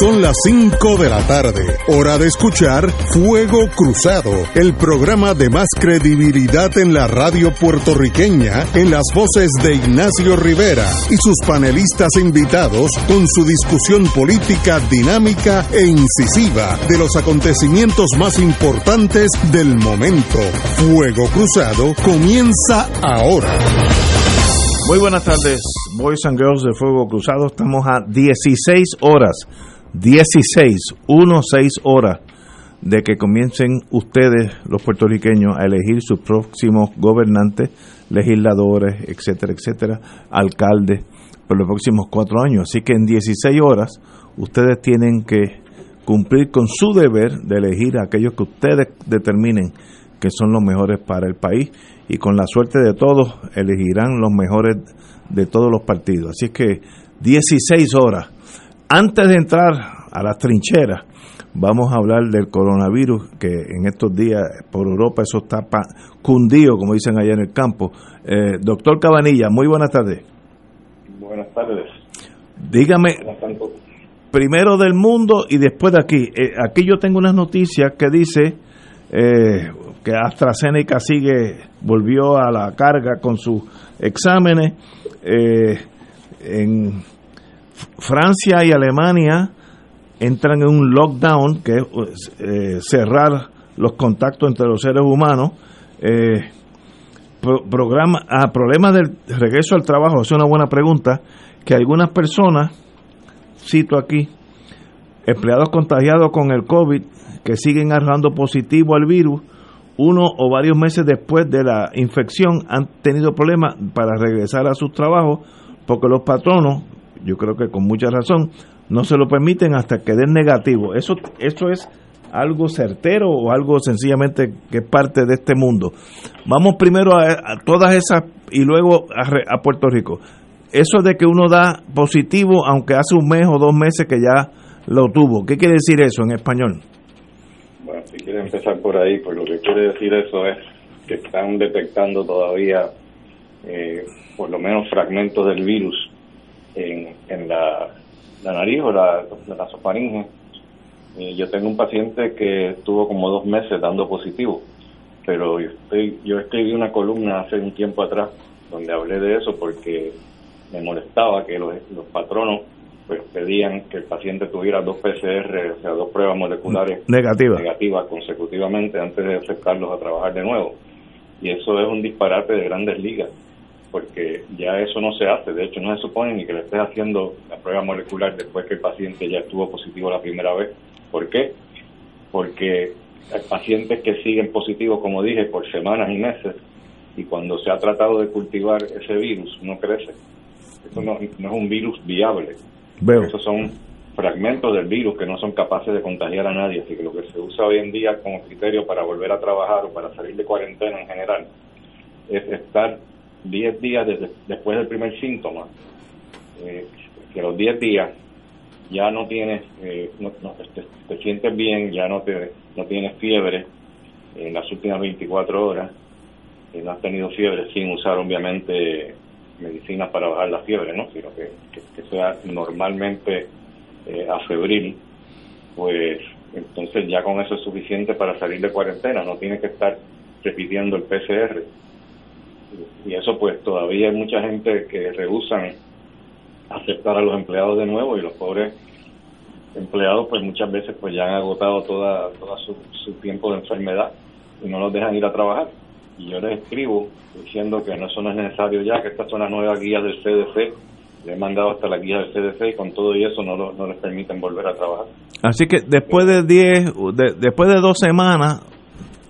Son las 5 de la tarde, hora de escuchar Fuego Cruzado, el programa de más credibilidad en la radio puertorriqueña, en las voces de Ignacio Rivera y sus panelistas invitados con su discusión política dinámica e incisiva de los acontecimientos más importantes del momento. Fuego Cruzado comienza ahora. Muy buenas tardes, Boys and Girls de Fuego Cruzado. Estamos a 16 horas 16, 1, 6 horas de que comiencen ustedes, los puertorriqueños, a elegir sus próximos gobernantes, legisladores, etcétera, etcétera, alcaldes, por los próximos cuatro años. Así que en 16 horas ustedes tienen que cumplir con su deber de elegir a aquellos que ustedes determinen que son los mejores para el país y con la suerte de todos elegirán los mejores de todos los partidos. Así que 16 horas antes de entrar a las trincheras, vamos a hablar del coronavirus, que en estos días por Europa eso está cundido, como dicen allá en el campo. Eh, doctor Cabanilla, muy buenas tardes. Buenas tardes. Dígame, primero del mundo y después de aquí. Eh, aquí yo tengo unas noticias que dice eh, que AstraZeneca sigue, volvió a la carga con sus exámenes. en Francia y Alemania entran en un lockdown, que es eh, cerrar los contactos entre los seres humanos. Eh, programa, a problemas del regreso al trabajo, es una buena pregunta, que algunas personas, cito aquí, empleados contagiados con el COVID, que siguen arrojando positivo al virus, uno o varios meses después de la infección han tenido problemas para regresar a sus trabajos porque los patronos yo creo que con mucha razón, no se lo permiten hasta que den negativo. ¿Eso, eso es algo certero o algo sencillamente que es parte de este mundo? Vamos primero a, todas esas y luego a, Puerto Rico. Eso de que uno da positivo aunque hace un mes o dos meses que ya lo tuvo. ¿Qué quiere decir eso en español? Bueno, si quiere empezar por ahí, pues lo que quiere decir eso es que están detectando todavía eh, por lo menos fragmentos del virus en, la, nariz o la, la sofaringe. yo tengo un paciente que estuvo como dos meses dando positivo, pero yo, estoy, yo escribí una columna hace un tiempo atrás donde hablé de eso porque me molestaba que los, los patronos pues pedían que el paciente tuviera dos PCR, o sea, dos pruebas moleculares negativas consecutivamente antes de acercarlos a trabajar de nuevo. Y eso es un disparate de grandes ligas porque ya eso no se hace. De hecho, no se supone ni que le estés haciendo la prueba molecular después que el paciente ya estuvo positivo la primera vez. ¿Por qué? Porque hay pacientes que siguen positivos, como dije, por semanas y meses, y cuando se ha tratado de cultivar ese virus, no crece. Eso no, es un virus viable. Veo. Esos son fragmentos del virus que no son capaces de contagiar a nadie. Así que lo que se usa hoy en día como criterio para volver a trabajar o para salir de cuarentena en general es estar 10 días después del primer síntoma, eh, que los 10 días ya no tienes, eh, no, te, sientes bien, ya no, te, no tienes fiebre en las últimas 24 horas, eh, no has tenido fiebre sin usar obviamente medicinas para bajar la fiebre, ¿no? sino que, que, sea normalmente eh, afebril, pues entonces ya con eso es suficiente para salir de cuarentena, no tienes que estar repitiendo el PCR y eso pues todavía hay mucha gente que rehusan aceptar a los empleados de nuevo y los pobres empleados pues muchas veces pues ya han agotado toda, toda su, tiempo de enfermedad y no los dejan ir a trabajar. Y yo les escribo diciendo que no, eso no es necesario ya, que estas son las nuevas guías del CDC le he mandado hasta la guía del CDC y con todo y eso no, no les permiten volver a trabajar. Así que después de 10, después de dos semanas,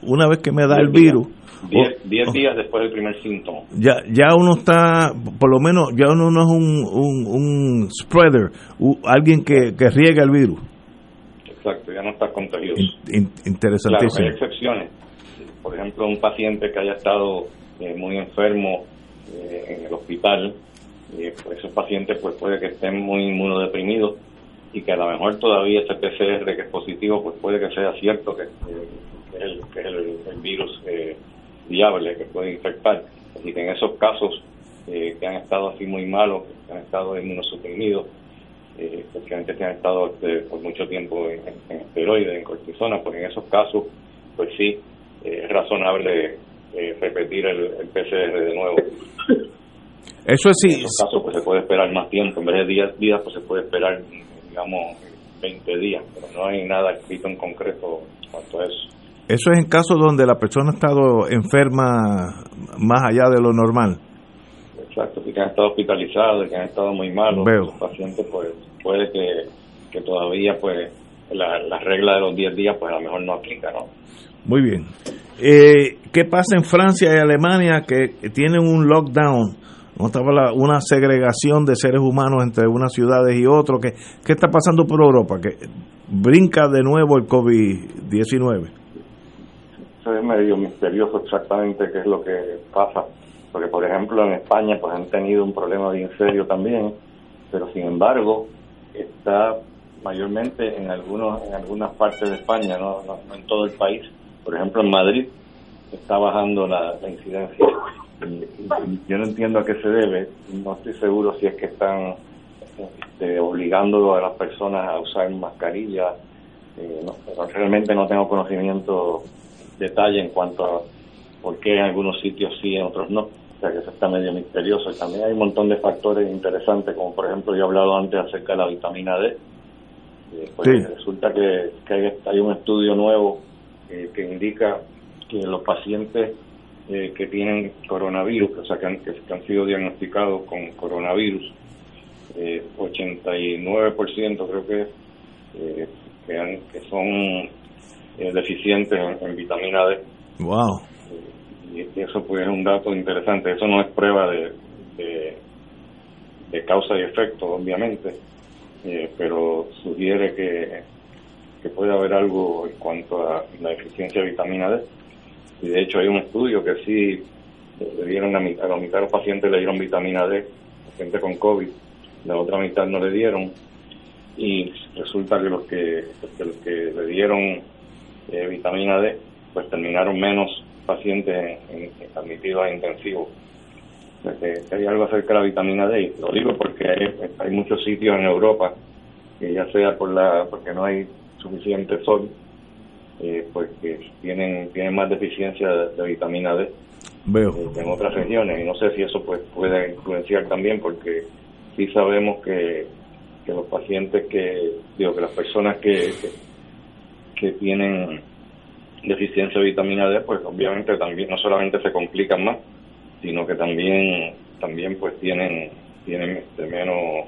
una vez que me da el virus, Diez, días después del primer síntoma. Ya, ya uno está, por lo menos, ya uno no es un, un, spreader, alguien que, que riega el virus. Exacto, ya no está contagioso. interesantísimo. hay excepciones. Por ejemplo, un paciente que haya estado eh, muy enfermo eh, en el hospital, eh, pues esos pacientes pues puede que estén muy inmunodeprimidos y que a lo mejor todavía ese PCR que es positivo, pues puede que sea cierto que, es, el, que el, virus viable que puede infectar. Así que en esos casos eh, que han estado así muy malos, que han estado inmunosuprimidos, eh, especialmente que han estado este, por mucho tiempo en, en, esteroides, en cortisona, pues en esos casos, pues sí, eh, es razonable eh, repetir el, el, PCR de nuevo. Eso es sí. En esos casos, pues se puede esperar más tiempo, en vez de 10 días, pues se puede esperar, digamos, 20 días, pero no hay nada escrito en concreto cuanto a eso. Eso es en casos donde la persona ha estado enferma más allá de lo normal. Exacto, que han estado hospitalizados, que han estado muy malos, Veo. los pacientes pues puede que, que todavía pues la, la, regla de los 10 días pues a lo mejor no aplica, ¿no? Muy bien. Eh, ¿Qué pasa en Francia y Alemania que tienen un lockdown? una segregación de seres humanos entre unas ciudades y otras. ¿Qué, ¿Qué está pasando por Europa? Que brinca de nuevo el COVID-19. Es medio misterioso exactamente qué es lo que pasa. Porque, por ejemplo, en España pues han tenido un problema bien serio también, pero sin embargo está mayormente en algunos en algunas partes de España, no, no, no en todo el país. Por ejemplo, en Madrid está bajando la, incidencia. Yo no entiendo a qué se debe, no estoy seguro si es que están este, obligando a las personas a usar mascarilla. Eh, no, realmente no tengo conocimiento detalle en cuanto a por qué en algunos sitios sí, en otros no. O sea que eso está medio misterioso. Y también hay un montón de factores interesantes, como por ejemplo yo he hablado antes acerca de la vitamina D. Eh, pues Sí. resulta que, que hay, hay un estudio nuevo eh, que indica que los pacientes eh, que tienen coronavirus, o sea, que han, que, han sido diagnosticados con coronavirus, eh, 89% creo que, eh, que, han- que son eh, deficientes en, en vitamina D. Wow. Y eso pues es un dato interesante. Eso no es prueba de, de, de causa y efecto, obviamente, eh, pero sugiere que, que puede haber algo en cuanto a la deficiencia de vitamina D. Y de hecho hay un estudio que sí eh, le dieron a, mi- a la mitad de los pacientes le dieron vitamina D, gente con COVID, la otra mitad no le dieron. Y resulta que los que, que los que le dieron vitamina D, pues terminaron menos pacientes en- en- admitidos a intensivos. Que, que hay algo acerca de la vitamina D. Y lo digo porque hay, hay muchos sitios en Europa que ya sea por la porque no hay suficiente sol, eh, pues que tienen tienen más deficiencia de, de vitamina D Veo. eh, en otras regiones y no sé si eso pues puede influenciar también porque sí sabemos que, que los pacientes que digo que las personas que, que, que tienen deficiencia de vitamina D pues obviamente también no solamente se complican más sino que también también pues tienen tienen este, menos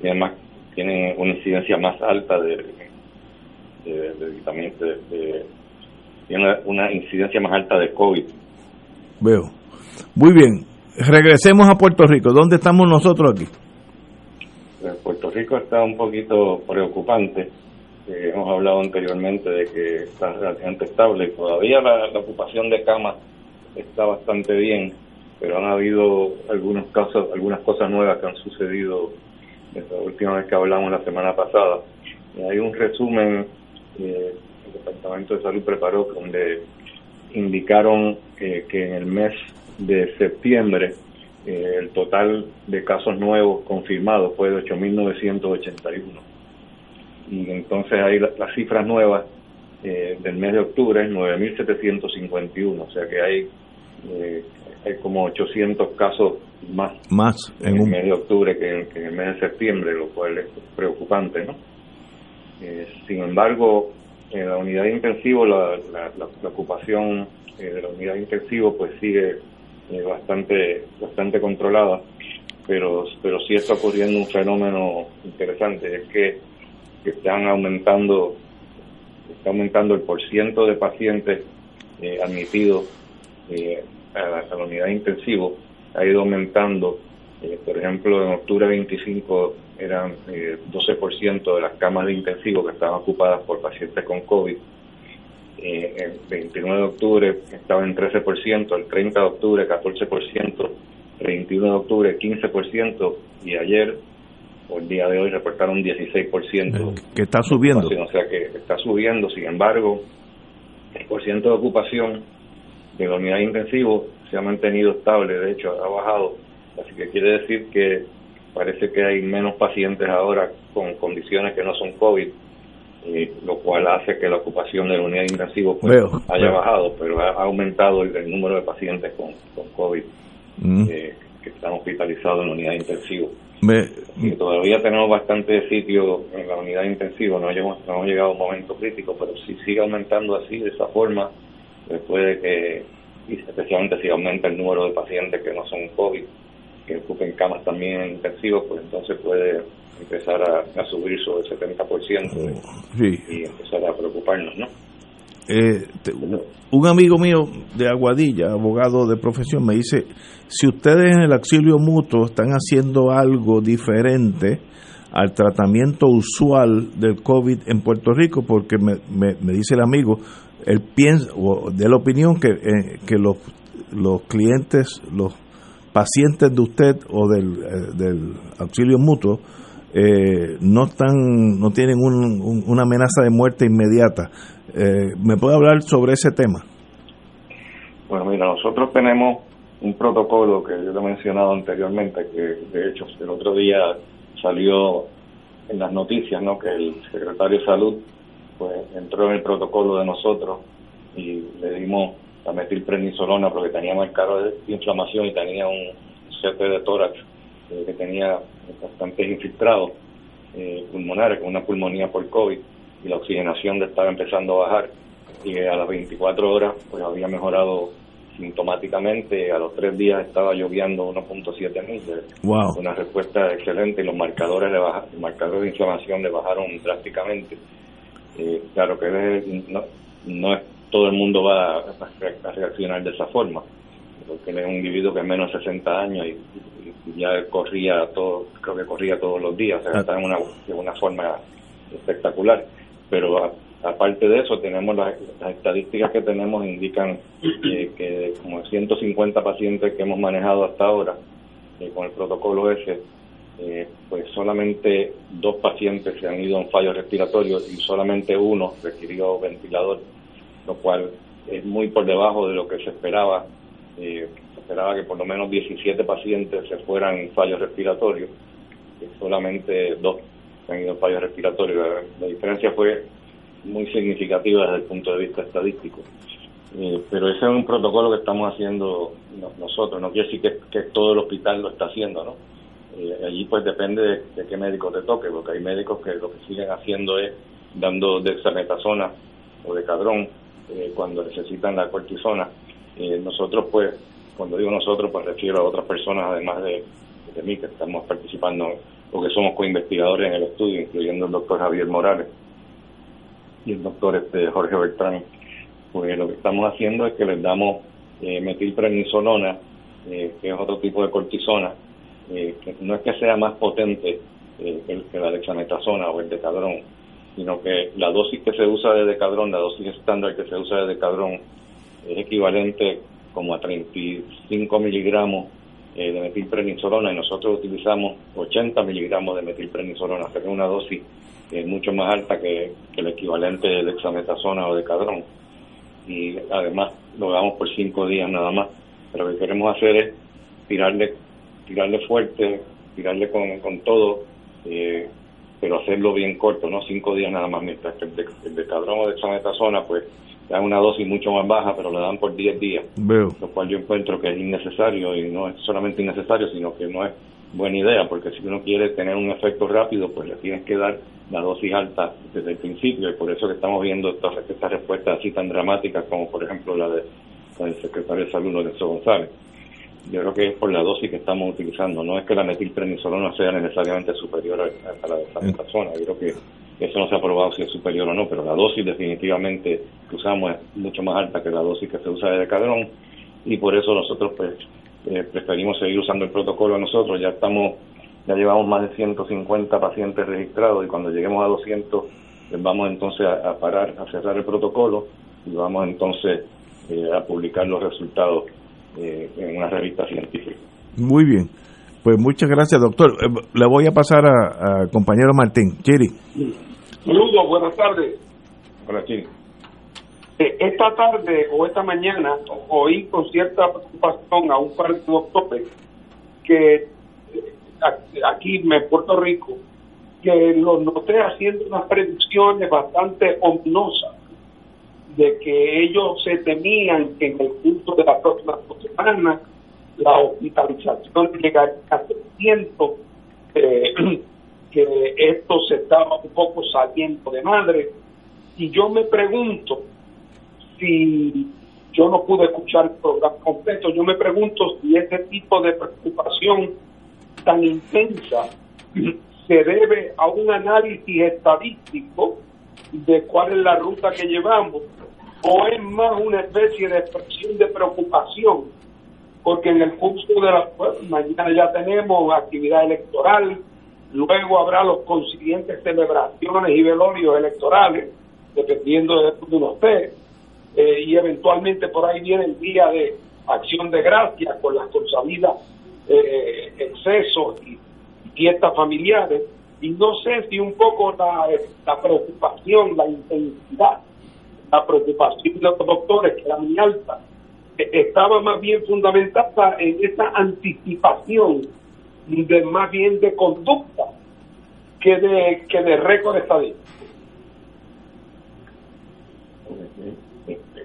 tienen más tienen una incidencia más alta de de, de vitamina de, de- tienen una, incidencia más alta de COVID Veo. Muy bien. Regresemos a Puerto Rico. ¿Dónde estamos nosotros aquí? Eh, Puerto Rico está un poquito preocupante. Eh, hemos hablado anteriormente de que está relativamente estable. Todavía la, la ocupación de camas está bastante bien, pero han habido algunos casos, algunas cosas nuevas que han sucedido desde la última vez que hablamos la semana pasada. Y hay un resumen que el Departamento de Salud preparó donde indicaron eh, que en el mes de septiembre eh, el total de casos nuevos confirmados fue de 8.981. Y entonces ahí la- las cifras nuevas eh, del mes de octubre es 9.751, o sea que hay, eh, hay como 800 casos más Más en en el un mes de octubre que en, que en el mes de septiembre, lo cual es preocupante, ¿no? Eh, sin embargo, en la unidad de intensivo, la, la, la- ocupación eh, de la unidad de intensivo pues sigue bastante bastante controlada, pero pero sí está ocurriendo un fenómeno interesante, es que, que están aumentando está aumentando el porciento de pacientes eh, admitidos eh, a, la, a la unidad intensivo ha ido aumentando. Eh, por ejemplo, en octubre 25 eran eh, 12% de las camas de intensivo que estaban ocupadas por pacientes con COVID. El 29 de octubre estaba en 13%, el 30 de octubre 14%, el 21 de octubre 15% y ayer el día de hoy reportaron 16%. que está subiendo. O sea que está subiendo, sin embargo, el porciento de ocupación de la unidad de intensivo se ha mantenido estable, de hecho ha bajado, así que quiere decir que, parece que hay menos pacientes ahora con condiciones que no son COVID, eh, lo cual hace que la ocupación de la unidad intensiva pues, haya bajado, pero ha, aumentado el, número de pacientes con, COVID mm. eh, que están hospitalizados en la unidad intensiva. Y todavía tenemos bastante sitio en la unidad intensiva, no hemos, no hemos llegado a un momento crítico, pero si sigue aumentando así, de esa forma, después de que, especialmente si aumenta el número de pacientes que no son COVID, que ocupen camas también intensivos, pues entonces puede empezar a, subir sobre el 70% y empezar a preocuparnos, ¿no? Eh, un amigo mío de Aguadilla, abogado de profesión, me dice, si ustedes en el auxilio mutuo están haciendo algo diferente al tratamiento usual del COVID en Puerto Rico, porque me, me, dice el amigo, él piensa, o de la opinión que, eh, que los, los clientes, los pacientes de usted o del, eh, del auxilio mutuo eh, no están no tienen una amenaza de muerte inmediata eh, me puede hablar sobre ese tema bueno mira nosotros tenemos un protocolo que yo lo he mencionado anteriormente que de hecho el otro día salió en las noticias no que el secretario de salud pues entró en el protocolo de nosotros y le dimos la metilprednisolona porque tenía marcado de inflamación y tenía un CT de tórax eh, que tenía bastante infiltrados eh, pulmonares con una pulmonía por COVID y la oxigenación estaba empezando a bajar y a las 24 horas pues había mejorado sintomáticamente, a los tres días estaba lloviendo 1.7 mil, wow. una respuesta excelente y los marcadores, de los marcadores de inflamación le bajaron drásticamente. Eh, claro que no, no es todo el mundo va a, reaccionar de esa forma, porque él es un individuo que es menos de 60 años y, ya corría todo, creo que corría todos los días, o sea, está en una, de una forma espectacular. Pero aparte de eso, tenemos las, estadísticas que tenemos indican que como 150 pacientes que hemos manejado hasta ahora eh, con el protocolo ese, eh, pues solamente dos pacientes se han ido en fallo respiratorio y solamente uno requirió ventilador lo cual es muy por debajo de lo que se esperaba. Eh, se esperaba que por lo menos 17 pacientes se fueran en fallos respiratorios, y solamente dos han ido en fallos respiratorios. La, diferencia fue muy significativa desde el punto de vista estadístico. Eh, pero ese es un protocolo que estamos haciendo nosotros, no quiere decir que, todo el hospital lo está haciendo, ¿no? Eh, allí pues depende de, qué médico te toque, porque hay médicos que lo que siguen haciendo es dando dexametasona o de cadrón eh, cuando necesitan la cortisona. Nosotros, pues, cuando digo nosotros, pues refiero a otras personas, además de, de mí, que estamos participando, porque somos coinvestigadores en el estudio, incluyendo el doctor Javier Morales y el doctor este Jorge Bertrán. Pues lo que estamos haciendo es que les damos eh, metilprednisolona, eh, que es otro tipo de cortisona, que no es que sea más potente que, que la dexametasona o el decadrón, sino que la dosis que se usa de decadrón, la dosis estándar que se usa de decadrón, es equivalente como a 35 miligramos eh, de metilprednisolona y nosotros utilizamos 80 miligramos de metilprednisolona, que es una dosis eh, mucho más alta que, el equivalente de dexametasona o decadrón. Y además lo damos por 5 días nada más. Pero lo que queremos hacer es tirarle, tirarle fuerte, tirarle con, con todo. Eh, pero hacerlo bien corto, ¿no? Cinco días nada más, mientras que el de, el de cadrón o de zona, pues dan una dosis mucho más baja, pero lo dan por 10 días. Veo. Lo cual yo encuentro que es innecesario y no es solamente innecesario, sino que no es buena idea, porque si uno quiere tener un efecto rápido, pues le tienes que dar la dosis alta desde el principio y por eso que estamos viendo estas, estas respuestas así tan dramáticas como por ejemplo la de el secretario de Salud, Lorenzo González yo creo que es por la dosis que estamos utilizando, no es que la metilprednisolona sea necesariamente superior a, la de esa mm. persona, yo creo que eso no se ha probado si es superior o no, pero la dosis definitivamente que usamos es mucho más alta que la dosis que se usa de decadrón y por eso nosotros pues eh, preferimos seguir usando el protocolo nosotros, ya estamos, ya llevamos más de 150 pacientes registrados y cuando lleguemos a 200 pues vamos entonces a, parar, a cerrar el protocolo y vamos entonces eh, a publicar los resultados eh, en una revista científica. Muy bien. Pues muchas gracias, doctor. Eh, le voy a pasar a, compañero Martín. Chiri. Saludos, buenas tardes. Hola, Chiri. Eh, esta tarde o esta mañana oí con cierta preocupación a un par de doctores que aquí en Puerto Rico, que lo noté haciendo unas predicciones bastante ominosas de que ellos se temían que en el curso de la próxima semana la hospitalización llegaría a 300, que esto se estaba un poco saliendo de madre. Y yo me pregunto si yo no pude escuchar el programa completo, yo me pregunto si este tipo de preocupación tan intensa se debe a un análisis estadístico de cuál es la ruta que llevamos o es más una especie de expresión de preocupación porque en el curso de la mañana ya tenemos actividad electoral, luego habrá los consiguientes celebraciones y velorios electorales, dependiendo de uno esté, eh, y eventualmente por ahí viene el día de acción de gracias con las consabidas eh, excesos y fiestas familiares, y no sé si un poco la, la preocupación, la intensidad, la preocupación de los doctores, que era muy alta, estaba más bien fundamentada en esa anticipación de más bien de conducta que de que de récord estadístico.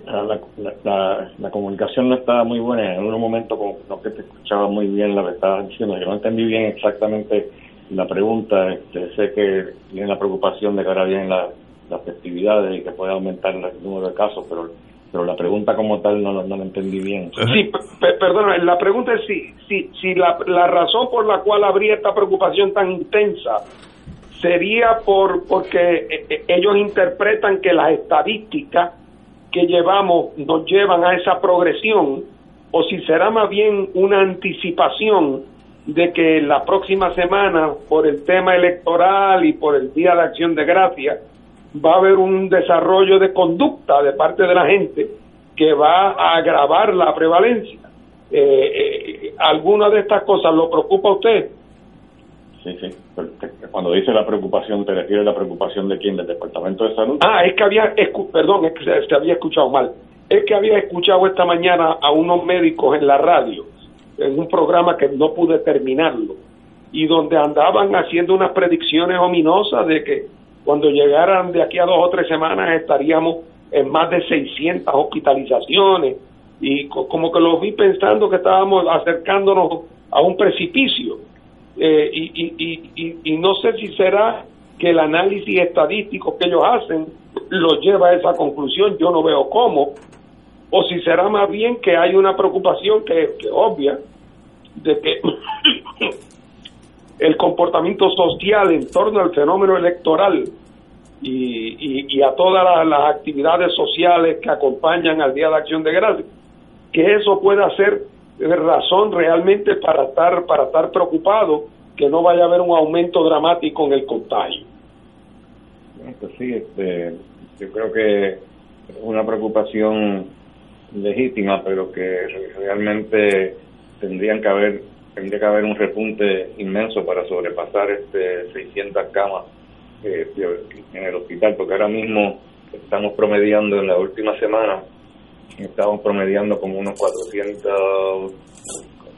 La, la, la, comunicación no estaba muy buena. En un momento, como no que te escuchaba muy bien lo que estabas diciendo, yo no entendí bien exactamente la pregunta. Este, sé que tiene la preocupación de que ahora vienen las festividades y que puede aumentar el número de casos, pero pero la pregunta como tal no, no la entendí bien. Sí, perdón, la pregunta es si, si, si la, la razón por la cual habría esta preocupación tan intensa sería por porque eh, eh, ellos interpretan que las estadísticas que llevamos nos llevan a esa progresión o si será más bien una anticipación de que la próxima semana por el tema electoral y por el Día de Acción de Gracias va a haber un desarrollo de conducta de parte de la gente que va a agravar la prevalencia. Eh, eh, ¿Alguna de estas cosas lo preocupa a usted? Sí, sí. Cuando dice la preocupación, ¿te refieres a la preocupación de quién? ¿Del Departamento de Salud? Ah, es que había, perdón, es que se había escuchado mal. Es que había escuchado esta mañana a unos médicos en la radio, en un programa que no pude terminarlo, y donde andaban haciendo unas predicciones ominosas de que cuando llegaran de aquí a dos o tres semanas estaríamos en más de 600 hospitalizaciones y como que lo vi pensando que estábamos acercándonos a un precipicio. Eh, y, no sé si será que el análisis estadístico que ellos hacen los lleva a esa conclusión, yo no veo cómo, o si será más bien que hay una preocupación que, que obvia de que el comportamiento social en torno al fenómeno electoral y, y, a todas las, actividades sociales que acompañan al Día de Acción de Gracias, que eso pueda ser razón realmente para estar para estar preocupado que no vaya a haber un aumento dramático en el contagio. Pues sí, este, yo creo que una preocupación legítima, pero que realmente tendrían que haber tendría que haber un repunte inmenso para sobrepasar este 600 camas eh, en el hospital, porque ahora mismo estamos promediando en la última semana, estamos promediando como unos 400,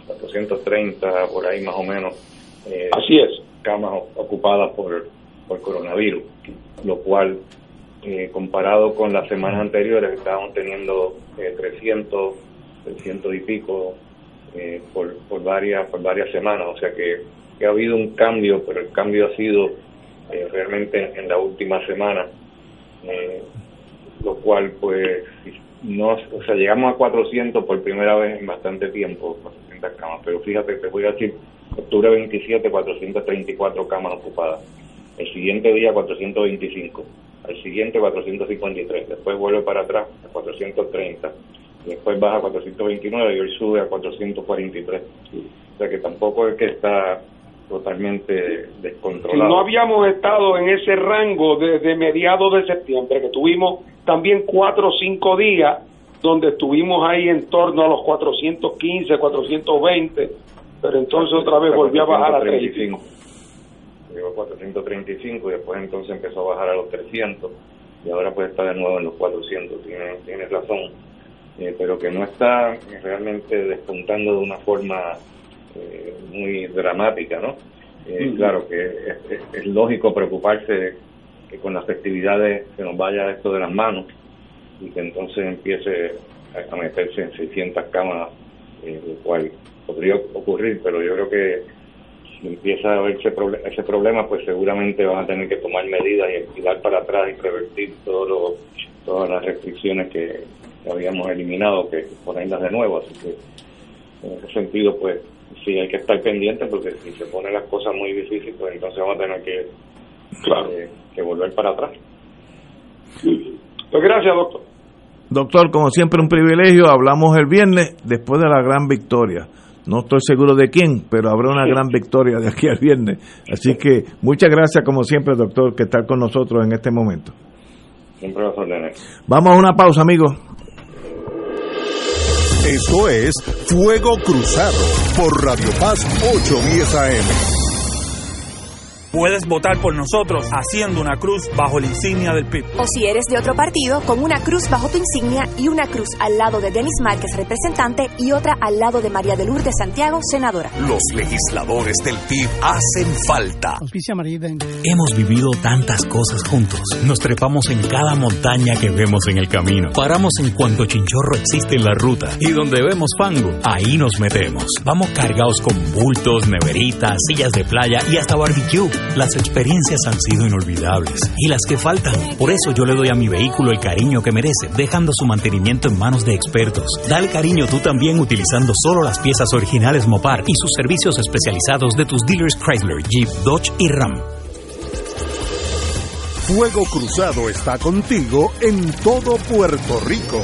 430 por ahí más o menos. Eh, Así es. Camas ocupadas por, por coronavirus, lo cual eh, comparado con las semanas anteriores estábamos teniendo 300, 300 y pico eh, por, por, varias, por varias semanas. O sea que, ha habido un cambio, pero el cambio ha sido eh, realmente en la última semana, eh, lo cual pues no, o sea, llegamos a 400 por primera vez en bastante tiempo, 400 camas, pero fíjate, te voy a decir, octubre 27, 434 camas ocupadas, el siguiente día 425, al siguiente 453, después vuelve para atrás a 430 después baja a 429 y hoy sube a 443. O sea que tampoco es que está totalmente descontrolado. no habíamos estado en ese rango desde mediados de septiembre, que tuvimos también cuatro o cinco días donde estuvimos ahí en torno a los 415, 420, pero entonces otra vez volvió a bajar a 35. Llegó a 435 y después entonces empezó a bajar a los 300 y ahora pues está de nuevo en los 400. Tienes tiene razón eh, pero que no está realmente despuntando de una forma eh, muy dramática, ¿no? Eh, claro que es, lógico preocuparse que con las festividades se nos vaya esto de las manos y que entonces empiece a meterse en 600 camas, eh, lo cual podría ocurrir, pero yo creo que si empieza a haber ese, problema, pues seguramente van a tener que tomar medidas y, dar para atrás y revertir todo todas las restricciones que, habíamos eliminado, que ponerlas de nuevo. Así que en ese sentido, pues sí hay que estar pendiente porque si se ponen las cosas muy difíciles, pues entonces vamos a tener que, eh, que volver para atrás. Pues gracias, doctor. Doctor, como siempre, un privilegio. Hablamos el viernes después de la gran victoria. No estoy seguro de quién, pero habrá una gran victoria de aquí al viernes. Así que muchas gracias, como siempre, doctor, que estar con nosotros en este momento. Siempre Vamos a una pausa, amigos. Esto es Fuego Cruzado por Radio Paz 810 AM. Puedes votar por nosotros haciendo una cruz bajo la insignia del PIB. O si eres de otro partido, con una cruz bajo tu insignia y una cruz al lado de Denis Márquez, representante, y otra al lado de María de Lourdes Santiago, senadora. Los legisladores del PIB hacen falta. Hemos vivido tantas cosas juntos. Nos trepamos en cada montaña que vemos en el camino. Paramos en cuanto chinchorro existe en la ruta. Y donde vemos fango, ahí nos metemos. Vamos cargados con bultos, neveritas, sillas de playa y hasta barbecue. Las experiencias han sido inolvidables y las que faltan. Por eso yo le doy a mi vehículo el cariño que merece, dejando su mantenimiento en manos de expertos. Dale cariño tú también utilizando solo las piezas originales Mopar y sus servicios especializados de tus dealers Chrysler, Jeep, Dodge y Ram. Fuego Cruzado está contigo en todo Puerto Rico.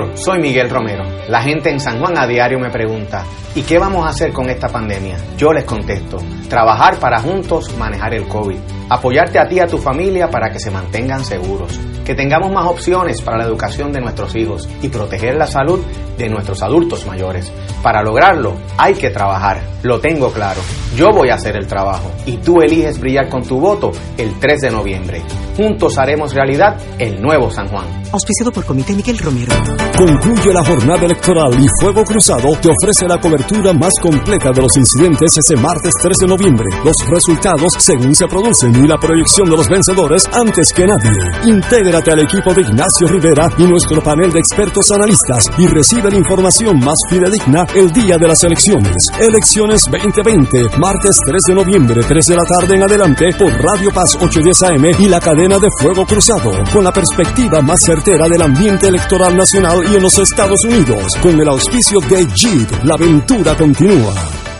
soy Miguel Romero. La gente en San Juan a diario me pregunta, ¿y qué vamos a hacer con esta pandemia? Yo les contesto, trabajar para juntos manejar el COVID, apoyarte a ti y a tu familia para que se mantengan seguros, que tengamos más opciones para la educación de nuestros hijos y proteger la salud de nuestros adultos mayores. Para lograrlo hay que trabajar, lo tengo claro. Yo voy a hacer el trabajo y tú eliges brillar con tu voto el 3 de noviembre. Juntos haremos realidad el nuevo San Juan. Auspiciado por Comité Miguel Romero. Concluye la jornada electoral y Fuego Cruzado te ofrece la cobertura más completa de los incidentes ese martes 3 de noviembre. Los resultados según se producen y la proyección de los vencedores antes que nadie. Intégrate al equipo de Ignacio Rivera y nuestro panel de expertos analistas y recibe la información más fidedigna el día de las elecciones. Elecciones 2020, martes 3 de noviembre, 3 de la tarde en adelante por Radio Paz 810 AM y la cadena de Fuego Cruzado, con la perspectiva más certera del ambiente electoral nacional y en los Estados Unidos, con el auspicio de Jeep. La aventura continúa.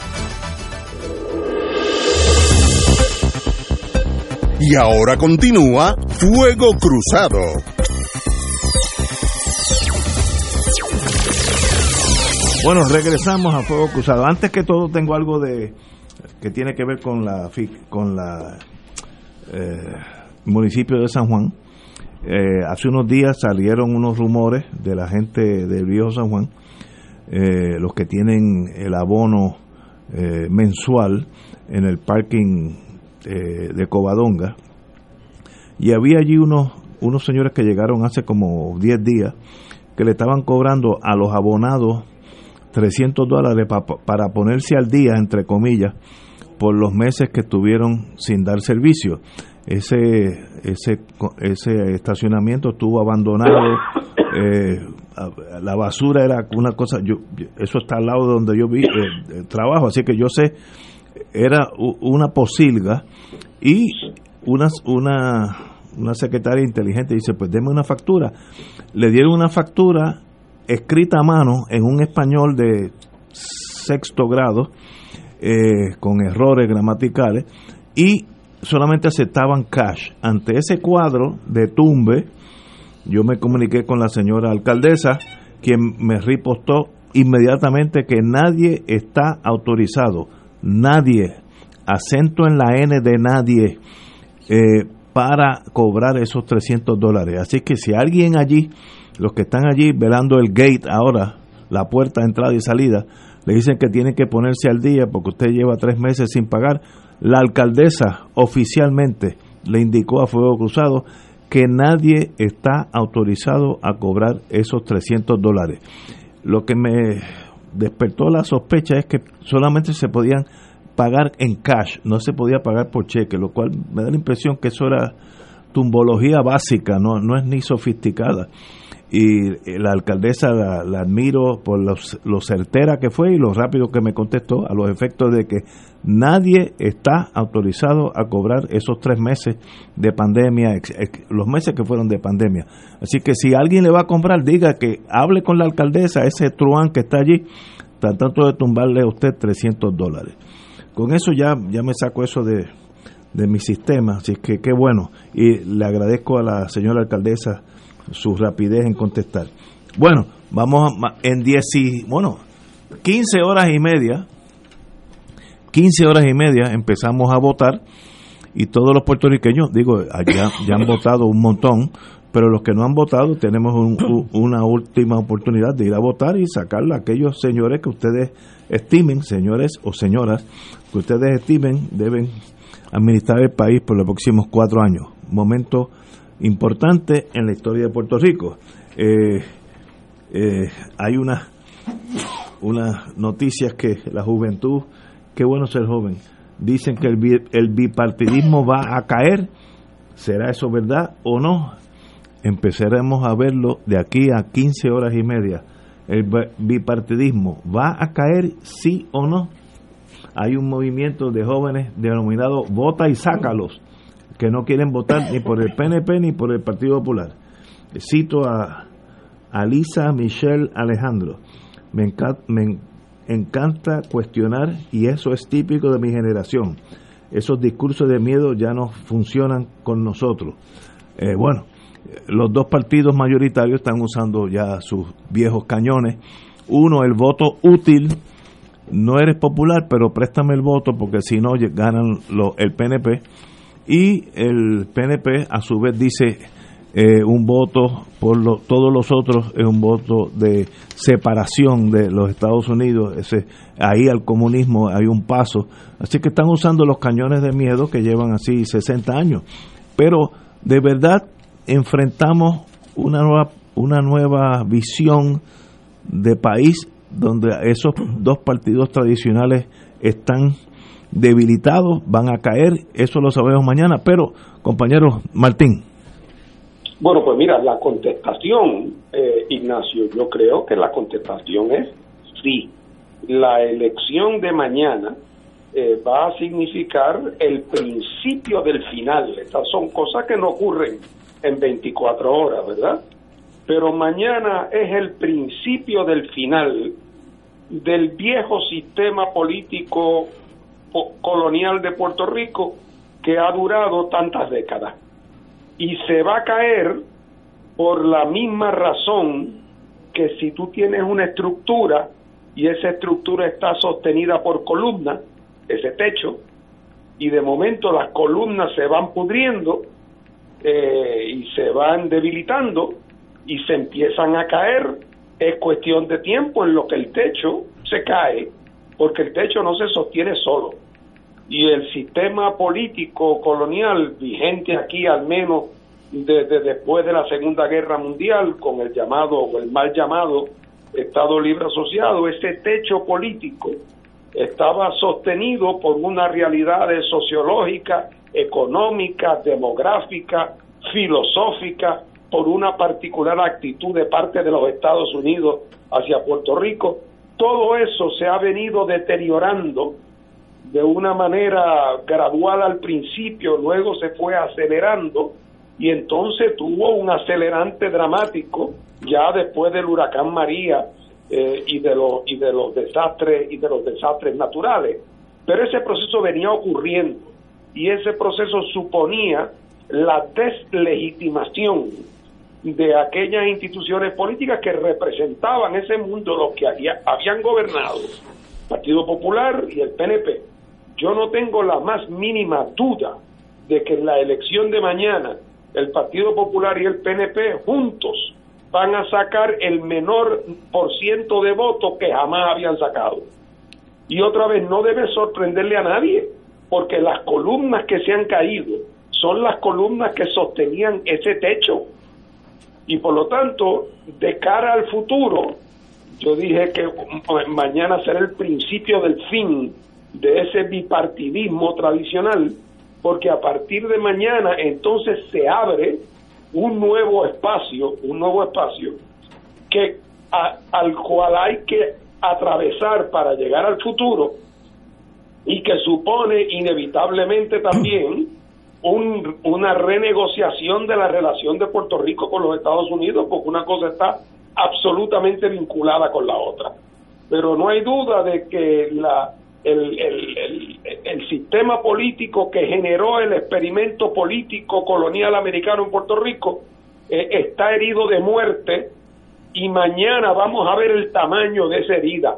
Y ahora continúa Fuego Cruzado. Bueno, regresamos a Fuego Cruzado. Antes que todo tengo algo de que tiene que ver con la con la eh, municipio de San Juan. Eh, hace unos días salieron unos rumores de la gente del viejo San Juan, eh, los que tienen el abono mensual en el parking de Covadonga, y había allí unos unos señores que llegaron hace como 10 días que le estaban cobrando a los abonados 300 dólares para ponerse al día, entre comillas, por los meses que estuvieron sin dar servicio. Ese, ese, ese estacionamiento estuvo abandonado, eh, la basura era una cosa, yo, eso está al lado de donde yo vi, eh, trabajo, así que yo sé, era una posilga y una, una, secretaria inteligente dice, pues deme una factura. Le dieron una factura escrita a mano en un español de sexto grado, eh, con errores gramaticales, y solamente aceptaban cash. Ante ese cuadro de tumbe, yo me comuniqué con la señora alcaldesa, quien me ripostó inmediatamente que nadie está autorizado, nadie, acento en la N de nadie, eh, para cobrar esos 300 dólares. Así que si alguien allí, los que están allí velando el gate ahora, la puerta de entrada y salida, le dicen que tiene que ponerse al día porque usted lleva tres meses sin pagar, la alcaldesa oficialmente le indicó a Fuego Cruzado que nadie está autorizado a cobrar esos 300 dólares. Lo que me despertó la sospecha es que solamente se podían pagar en cash, no se podía pagar por cheque, lo cual me da la impresión que eso era tumbología básica, no, no es ni sofisticada. Y la alcaldesa la, admiro por lo certera que fue y lo rápido que me contestó a los efectos de que nadie está autorizado a cobrar esos tres meses de pandemia, los meses que fueron de pandemia. Así que si alguien le va a comprar, diga que hable con la alcaldesa, ese truán que está allí, tratando de tumbarle a usted 300 dólares. Con eso ya, ya me saco eso de, de mi sistema, así que qué bueno. Y le agradezco a la señora alcaldesa su rapidez en contestar. Bueno, vamos a, en 10 y, bueno, 15 horas y media, 15 horas y media empezamos a votar y todos los puertorriqueños, digo, ya, ya han votado un montón, pero los que no han votado tenemos una última oportunidad de ir a votar y sacar a aquellos señores que ustedes estimen, señores o señoras, que ustedes estimen deben administrar el país por los próximos cuatro años. Momento importante en la historia de Puerto Rico. Eh, eh, hay una unas noticias que la juventud, qué bueno ser joven, dicen que el, el bipartidismo va a caer. ¿Será eso verdad o no? Empezaremos a verlo de aquí a 15 horas y media. El bipartidismo va a caer sí o no. Hay un movimiento de jóvenes denominado Vota y Sácalos, que no quieren votar ni por el PNP ni por el Partido Popular. Cito a, Lisa Michelle Alejandro. Me encanta, cuestionar y eso es típico de mi generación. Esos discursos de miedo ya no funcionan con nosotros. Eh, bueno, los dos partidos mayoritarios están usando ya sus viejos cañones. Uno, el voto útil. No eres popular, pero préstame el voto porque si no ganan el PNP. Y el PNP a su vez dice eh, un voto por todos los otros es un voto de separación de los Estados Unidos. Ese, ahí al comunismo hay un paso. Así que están usando los cañones de miedo que llevan así 60 años. Pero de verdad enfrentamos una nueva, una nueva visión de país donde esos dos partidos tradicionales están debilitados, van a caer, eso lo sabemos mañana, pero compañero Martín. Bueno, pues mira, la contestación, eh, Ignacio, yo creo que la contestación es sí. La elección de mañana eh, va a significar el principio del final. Estas son cosas que no ocurren en 24 horas, ¿verdad? Pero mañana es el principio del final del viejo sistema político colonial de Puerto Rico que ha durado tantas décadas. Y se va a caer por la misma razón que si tú tienes una estructura y esa estructura está sostenida por columnas, ese techo, y de momento las columnas se van pudriendo, eh, y se van debilitando y se empiezan a caer, es cuestión de tiempo en lo que el techo se cae, porque el techo no se sostiene solo. Y el sistema político colonial vigente aquí al menos desde después de la Segunda Guerra Mundial, con el llamado o el mal llamado Estado Libre Asociado, ese techo político estaba sostenido por una realidad sociológica económica, demográfica, filosófica, por una particular actitud de parte de los Estados Unidos hacia Puerto Rico. Todo eso se ha venido deteriorando de una manera gradual al principio, luego se fue acelerando y entonces tuvo un acelerante dramático ya después del huracán María eh, y de los y de los desastres y de los desastres naturales. Pero ese proceso venía ocurriendo y ese proceso suponía la deslegitimación de aquellas instituciones políticas que representaban ese mundo, los que habían gobernado, Partido Popular y el PNP. Yo no tengo la más mínima duda de que en la elección de mañana el Partido Popular y el PNP juntos van a sacar el menor por ciento de votos que jamás habían sacado. Y otra vez, no debe sorprenderle a nadie, porque las columnas que se han caído son las columnas que sostenían ese techo. Y por lo tanto, de cara al futuro, yo dije que mañana será el principio del fin de ese bipartidismo tradicional, porque a partir de mañana entonces se abre un nuevo espacio, un nuevo espacio que al cual hay que atravesar para llegar al futuro y que supone inevitablemente también un, una renegociación de la relación de Puerto Rico con los Estados Unidos, porque una cosa está absolutamente vinculada con la otra. Pero no hay duda de que la, el, el, el, sistema político que generó el experimento político colonial americano en Puerto Rico eh, está herido de muerte y mañana vamos a ver el tamaño de esa herida.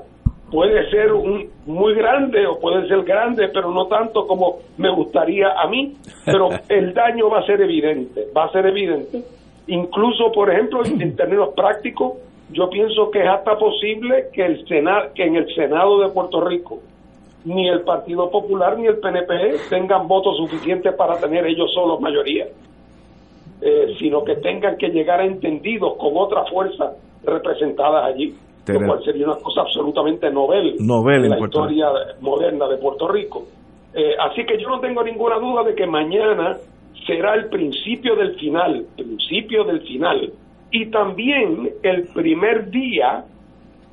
Puede ser un, muy grande o puede ser grande, pero no tanto como me gustaría a mí, pero el daño va a ser evidente, va a ser evidente. Incluso, por ejemplo, en términos prácticos, yo pienso que es hasta posible que, el Senado, que en el Senado de Puerto Rico ni el Partido Popular ni el PNP tengan votos suficientes para tener ellos solos mayoría, eh, sino que tengan que llegar a entendidos con otra fuerza representadas allí, lo cual sería una cosa absolutamente novel, en la historia moderna de Puerto Rico. Eh, así que yo no tengo ninguna duda de que mañana será el principio del final, principio del final, y también el primer día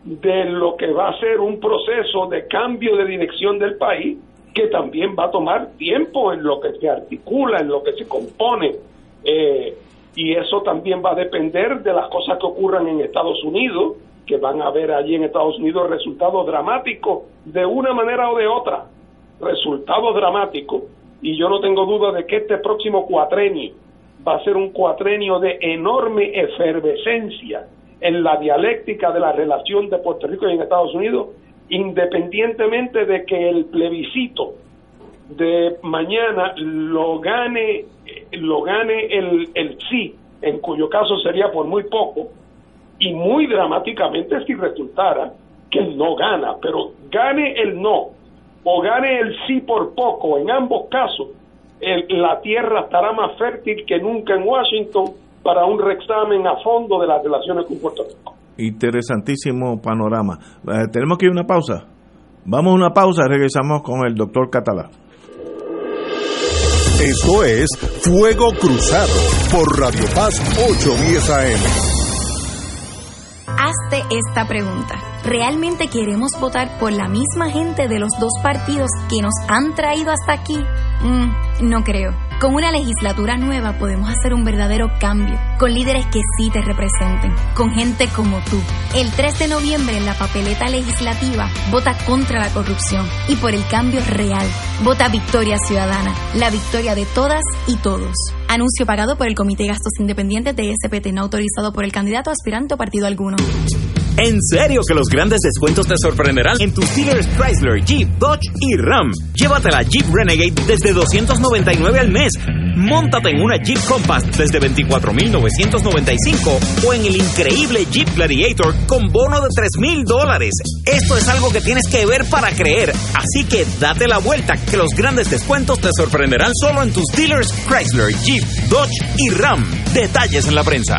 de lo que va a ser un proceso de cambio de dirección del país que también va a tomar tiempo en lo que se articula, en lo que se compone, eh, y eso también va a depender de las cosas que ocurran en Estados Unidos, que van a ver allí en Estados Unidos resultados dramáticos de una manera o de otra, resultados dramáticos, y yo no tengo duda de que este próximo cuatrenio va a ser un cuatrenio de enorme efervescencia en la dialéctica de la relación de Puerto Rico y en Estados Unidos, independientemente de que el plebiscito de mañana lo gane, lo gane el, el sí, en cuyo caso sería por muy poco, y muy dramáticamente si resultara que el no gana, pero gane el no o gane el sí por poco, en ambos casos, la tierra estará más fértil que nunca en Washington para un reexamen a fondo de las relaciones con Puerto Rico. Interesantísimo panorama. Eh, tenemos que ir a una pausa. Vamos a una pausa, regresamos con el doctor Catalá. Esto es Fuego Cruzado por Radio Paz 810 AM. Esta pregunta. ¿Realmente queremos votar por la misma gente de los dos partidos que nos han traído hasta aquí? Mm, no creo. Con una legislatura nueva podemos hacer un verdadero cambio, con líderes que sí te representen, con gente como tú. El 3 de noviembre en la papeleta legislativa, vota contra la corrupción y por el cambio real. Vota Victoria Ciudadana, la victoria de todas y todos. Anuncio pagado por el Comité de Gastos Independientes de SPT, no autorizado por el candidato aspirante o partido alguno. En serio que los grandes descuentos te sorprenderán en tus dealers Chrysler, Jeep, Dodge y Ram. Llévate la Jeep Renegade desde 299 al mes. Móntate en una Jeep Compass desde 24,995 o en el increíble Jeep Gladiator con bono de 3,000 dólares. Esto es algo que tienes que ver para creer. Así que date la vuelta que los grandes descuentos te sorprenderán solo en tus dealers Chrysler, Jeep, Dodge y Ram. Detalles en la prensa.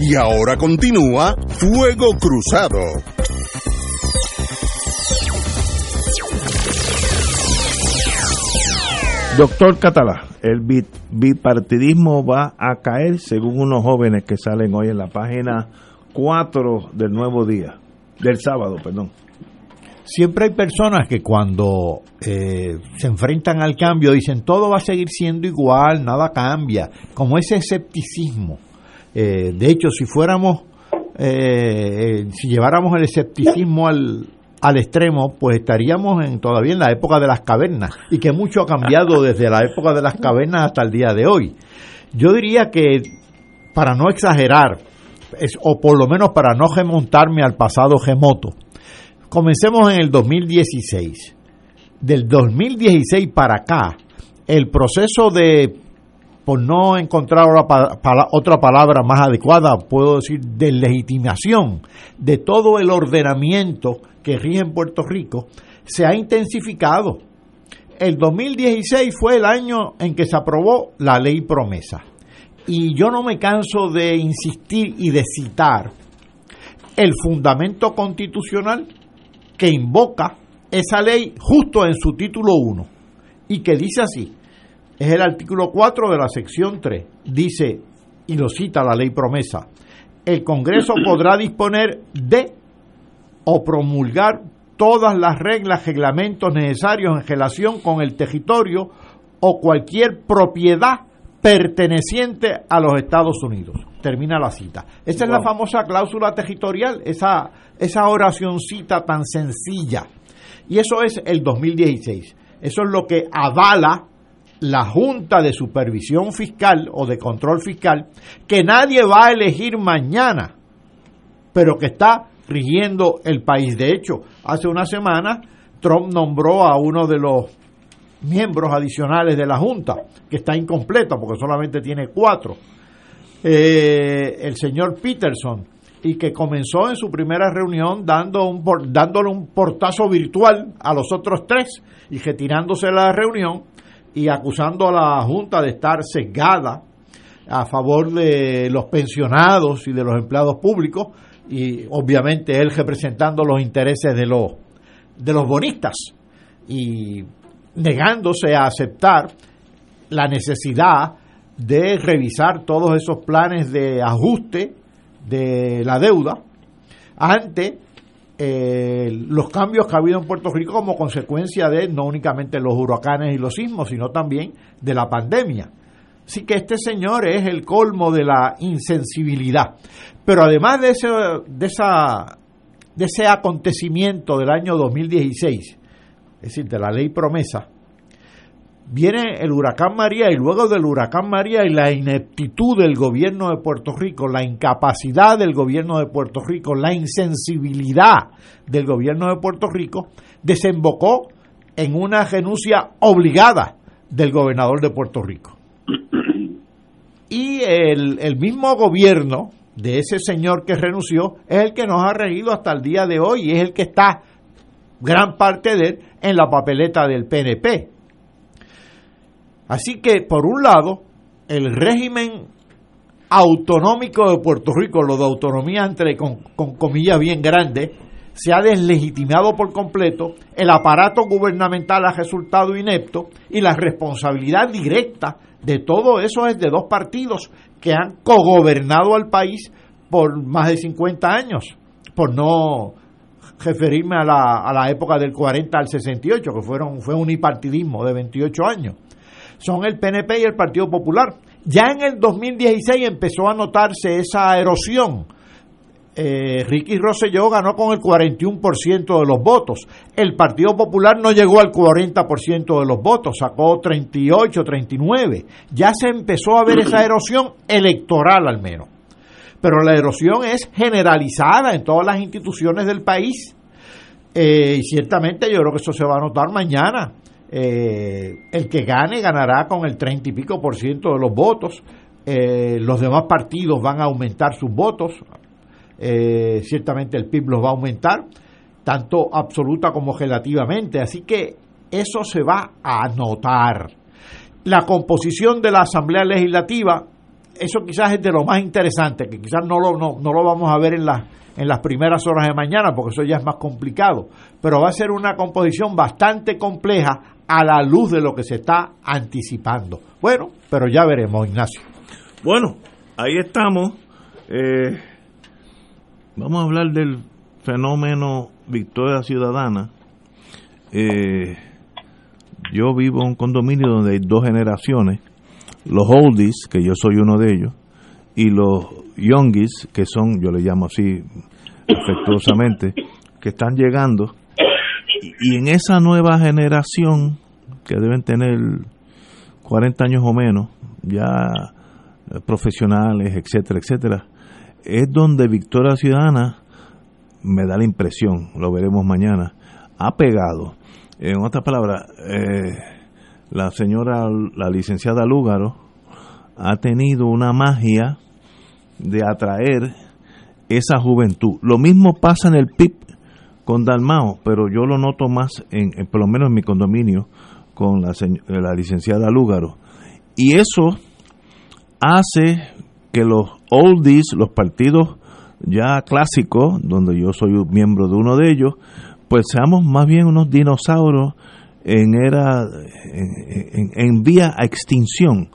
Y ahora continúa Fuego Cruzado. Doctor Catalá, el bipartidismo va a caer según unos jóvenes que salen hoy en la página 4 del nuevo día, del sábado, perdón. Siempre hay personas que cuando eh, se enfrentan al cambio dicen todo va a seguir siendo igual, nada cambia, como ese escepticismo. Eh, de hecho, si fuéramos, eh, si lleváramos el escepticismo al, al extremo, pues estaríamos en, todavía en la época de las cavernas y que mucho ha cambiado desde la época de las cavernas hasta el día de hoy. Yo diría que, para no exagerar, o por lo menos para no remontarme al pasado gemoto, comencemos en el 2016. Del 2016 para acá, el proceso de, por no encontrar otra palabra más adecuada, puedo decir, de legitimación de todo el ordenamiento que rige en Puerto Rico, se ha intensificado. El 2016 fue el año en que se aprobó la ley promesa. Y yo no me canso de insistir y de citar el fundamento constitucional que invoca esa ley justo en su título 1 y que dice así, es el artículo 4 de la sección 3, dice, y lo cita la ley promesa, el Congreso podrá disponer de o promulgar todas las reglas, reglamentos necesarios en relación con el territorio o cualquier propiedad perteneciente a los Estados Unidos. Termina la cita. Esa es la famosa cláusula territorial, esa, esa oracioncita tan sencilla. Y eso es el 2016. Eso es lo que avala la Junta de Supervisión Fiscal o de Control Fiscal, que nadie va a elegir mañana, pero que está rigiendo el país. De hecho, hace una semana Trump nombró a uno de los miembros adicionales de la Junta, que está incompleta porque solamente tiene cuatro, eh, el señor Peterson, y que comenzó en su primera reunión dando un, dándole un portazo virtual a los otros tres y retirándose de la reunión y acusando a la Junta de estar sesgada a favor de los pensionados y de los empleados públicos y obviamente él representando los intereses de los de los bonistas y negándose a aceptar la necesidad de revisar todos esos planes de ajuste de la deuda ante eh, los cambios que ha habido en Puerto Rico como consecuencia de no únicamente los huracanes y los sismos, sino también de la pandemia. Así que este señor es el colmo de la insensibilidad. Pero además de ese, de esa, de ese acontecimiento del año 2016, es decir, de la ley promesa, viene el huracán María y luego del huracán María y la ineptitud del gobierno de Puerto Rico, la incapacidad del gobierno de Puerto Rico, la insensibilidad del gobierno de Puerto Rico, desembocó en una renuncia obligada del gobernador de Puerto Rico. Y el, el mismo gobierno de ese señor que renunció es el que nos ha regido hasta el día de hoy y es el que está gran parte de él en la papeleta del PNP. Así que, por un lado, el régimen autonómico de Puerto Rico, lo de autonomía entre con, comillas bien grandes, se ha deslegitimado por completo, el aparato gubernamental ha resultado inepto y la responsabilidad directa de todo eso es de dos partidos que han cogobernado al país por más de 50 años, por no referirme a la, a la época del 40 al 68, que fueron, fue un unipartidismo de 28 años. Son el PNP y el Partido Popular. Ya en el 2016 empezó a notarse esa erosión eh, Ricky Rosselló ganó con el 41% de los votos. El Partido Popular no llegó al 40% de los votos, sacó 38, 39. Ya se empezó a ver esa erosión electoral al menos. Pero la erosión es generalizada en todas las instituciones del país. Eh, y ciertamente yo creo que eso se va a notar mañana. Eh, el que gane ganará con el 30 y pico por ciento de los votos. los demás partidos van a aumentar sus votos, eh, ciertamente el PIB los va a aumentar, tanto absoluta como relativamente. Así que eso se va a notar. La composición de la Asamblea Legislativa, eso quizás es de lo más interesante, que quizás no lo, no, lo vamos a ver en, la, en las primeras horas de mañana, porque eso ya es más complicado, pero va a ser una composición bastante compleja a la luz de lo que se está anticipando. Bueno, pero ya veremos, Ignacio. Bueno, ahí estamos. Eh, Vamos a hablar del fenómeno Victoria Ciudadana. Eh, yo vivo en un condominio donde hay dos generaciones, los oldies, que yo soy uno de ellos, y los youngies, que son, yo le llamo así afectuosamente, que están llegando. Y, en esa nueva generación, que deben tener 40 años o menos, ya profesionales, etcétera, etcétera, es donde Victoria Ciudadana, me da la impresión, lo veremos mañana, ha pegado. En otras palabras, eh, la señora, la licenciada Lúgaro, ha tenido una magia de atraer esa juventud. Lo mismo pasa en el PIB con Dalmao, pero yo lo noto más, en, por lo menos en mi condominio, con la, la licenciada Lúgaro. Y eso hace que los oldies, los partidos ya clásicos, donde yo soy un miembro de uno de ellos, pues seamos más bien unos dinosaurios en era en, vía a extinción.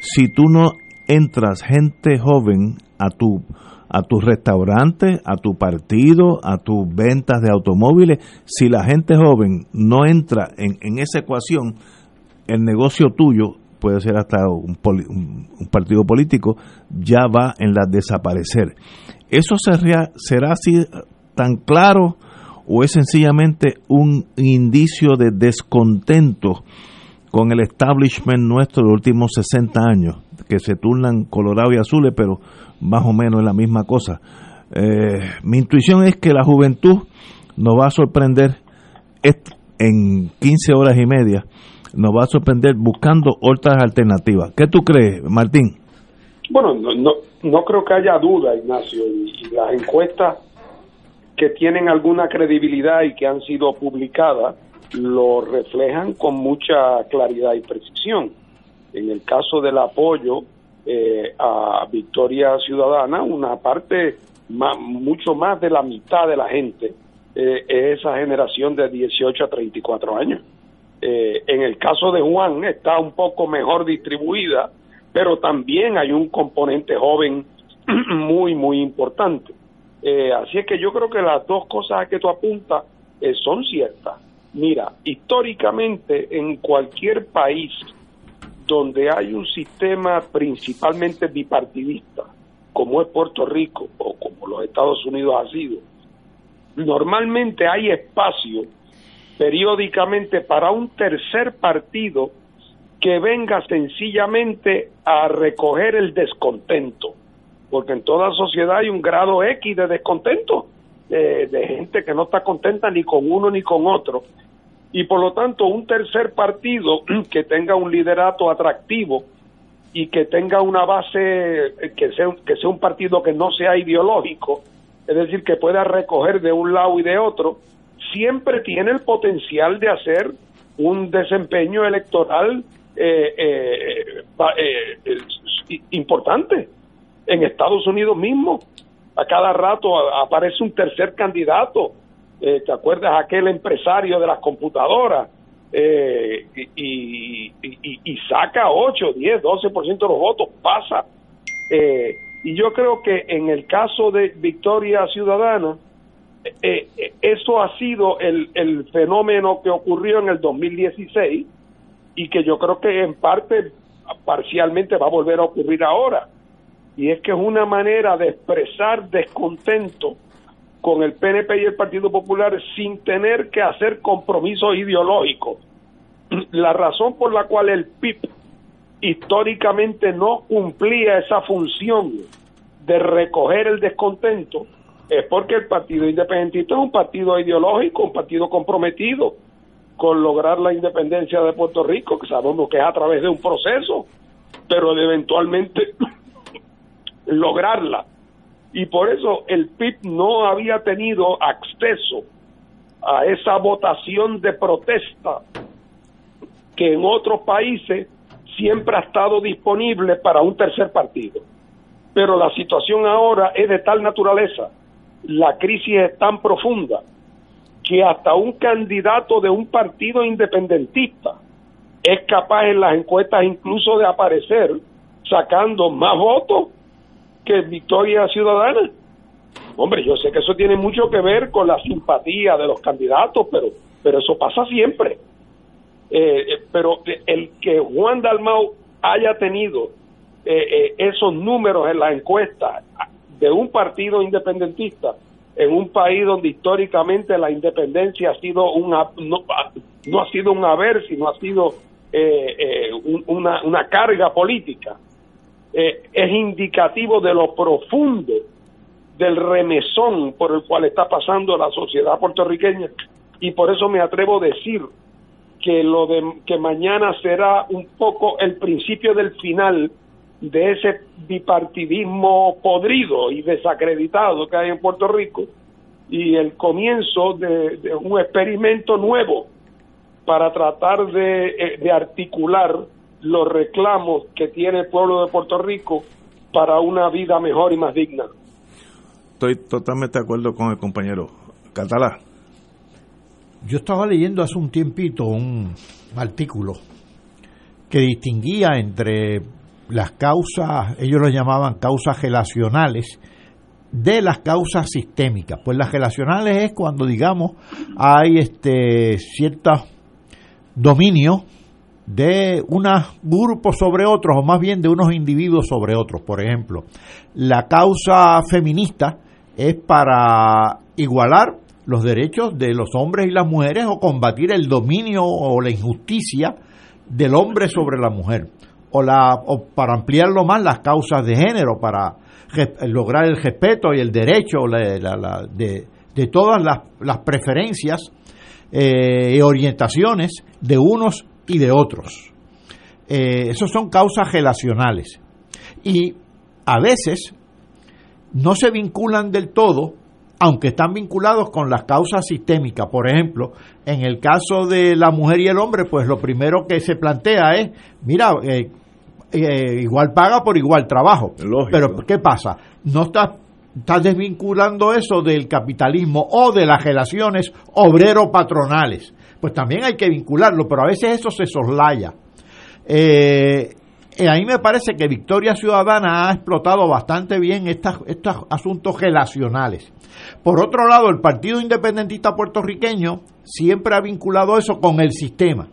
Si tú no entras gente joven a tu a tus restaurantes, a tu partido, a tus ventas de automóviles, si la gente joven no entra en, en esa ecuación, el negocio tuyo puede ser hasta un, partido político, ya va en la desaparecer. ¿Eso será, será así tan claro o es sencillamente un indicio de descontento con el establishment nuestro de los últimos 60 años, que se turnan colorado y azules, pero más o menos es la misma cosa? Eh, mi intuición es que la juventud nos va a sorprender en 15 horas y media nos va a sorprender buscando otras alternativas. ¿Qué tú crees, Martín? Bueno, no, no, creo que haya duda, Ignacio, y, las encuestas que tienen alguna credibilidad y que han sido publicadas lo reflejan con mucha claridad y precisión. En el caso del apoyo eh, a Victoria Ciudadana, una parte mucho más de la mitad de la gente eh, es esa generación de 18 a 34 años. Eh, en el caso de Juan está un poco mejor distribuida, pero también hay un componente joven muy, muy importante. Eh, así es que yo creo que las dos cosas a que tú apuntas eh, son ciertas. Mira, históricamente en cualquier país donde hay un sistema principalmente bipartidista, como es Puerto Rico o como los Estados Unidos ha sido, normalmente hay espacio periódicamente para un tercer partido que venga sencillamente a recoger el descontento, porque en toda sociedad hay un grado X de descontento, de gente que no está contenta ni con uno ni con otro, y por lo tanto un tercer partido que tenga un liderato atractivo y que tenga una base, que sea, que sea un partido que no sea ideológico, es decir, que pueda recoger de un lado y de otro, siempre tiene el potencial de hacer un desempeño electoral eh, eh, eh, importante. En Estados Unidos mismo, a cada rato aparece un tercer candidato. ¿Te acuerdas aquel empresario de las computadoras? Y, y, saca 8, 10, 12% de los votos, pasa. y yo creo que en el caso de Victoria Ciudadana, eh, eh, eso ha sido el, el fenómeno que ocurrió en el 2016 y que yo creo que en parte parcialmente va a volver a ocurrir ahora. Y es que es una manera de expresar descontento con el PNP y el Partido Popular sin tener que hacer compromisos ideológicos. La razón por la cual el PIB históricamente no cumplía esa función de recoger el descontento es porque el Partido Independentista es un partido ideológico, un partido comprometido con lograr la independencia de Puerto Rico, que sabemos que es a través de un proceso, pero eventualmente lograrla. Y por eso el PIB no había tenido acceso a esa votación de protesta que en otros países siempre ha estado disponible para un tercer partido. Pero la situación ahora es de tal naturaleza, la crisis es tan profunda, que hasta un candidato de un partido independentista es capaz en las encuestas incluso de aparecer sacando más votos que Victoria Ciudadana. Hombre, yo sé que eso tiene mucho que ver con la simpatía de los candidatos, pero, pero eso pasa siempre. Eh, eh, pero el que Juan Dalmau haya tenido eh, esos números en la encuesta de un partido independentista en un país donde históricamente la independencia ha sido una no, ha sido un haber sino ha sido una, una carga política es indicativo de lo profundo del remesón por el cual está pasando la sociedad puertorriqueña. Y por eso me atrevo a decir que lo de que mañana será un poco el principio del final de ese bipartidismo podrido y desacreditado que hay en Puerto Rico y el comienzo de, un experimento nuevo para tratar de, eh, de, articular los reclamos que tiene el pueblo de Puerto Rico para una vida mejor y más digna. Estoy totalmente de acuerdo con el compañero Catalá. Yo estaba leyendo hace un tiempito un artículo que distinguía entre las causas, ellos lo llamaban causas relacionales, de las causas sistémicas. Pues las relacionales es cuando, digamos, hay este ciertos dominios de unos grupos sobre otros, o más bien de unos individuos sobre otros. Por ejemplo, la causa feminista es para igualar los derechos de los hombres y las mujeres o combatir el dominio o la injusticia del hombre sobre la mujer o, la, o para ampliarlo más las causas de género para lograr el respeto y el derecho de, todas las, las preferencias eh, y orientaciones de unos y de otros. Eh, esos son causas relacionales. Y a veces no se vinculan del todo aunque están vinculados con las causas sistémicas. Por ejemplo, en el caso de la mujer y el hombre, pues lo primero que se plantea es, mira, eh, eh, igual paga por igual trabajo. Pero ¿qué pasa? No estás estás desvinculando eso del capitalismo o de las relaciones obrero-patronales. Pues también hay que vincularlo, pero a veces eso se soslaya. Eh, eh, a mí me parece que Victoria Ciudadana ha explotado bastante bien estos asuntos relacionales. Por otro lado, el Partido Independentista puertorriqueño siempre ha vinculado eso con el sistema,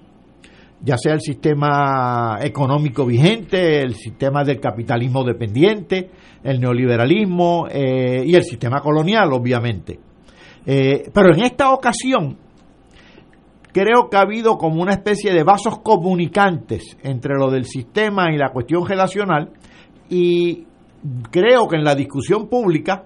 ya sea el sistema económico vigente, el sistema del capitalismo dependiente, el neoliberalismo eh, y el sistema colonial, obviamente. Eh, pero en esta ocasión, creo que ha habido como una especie de vasos comunicantes entre lo del sistema y la cuestión relacional y creo que en la discusión pública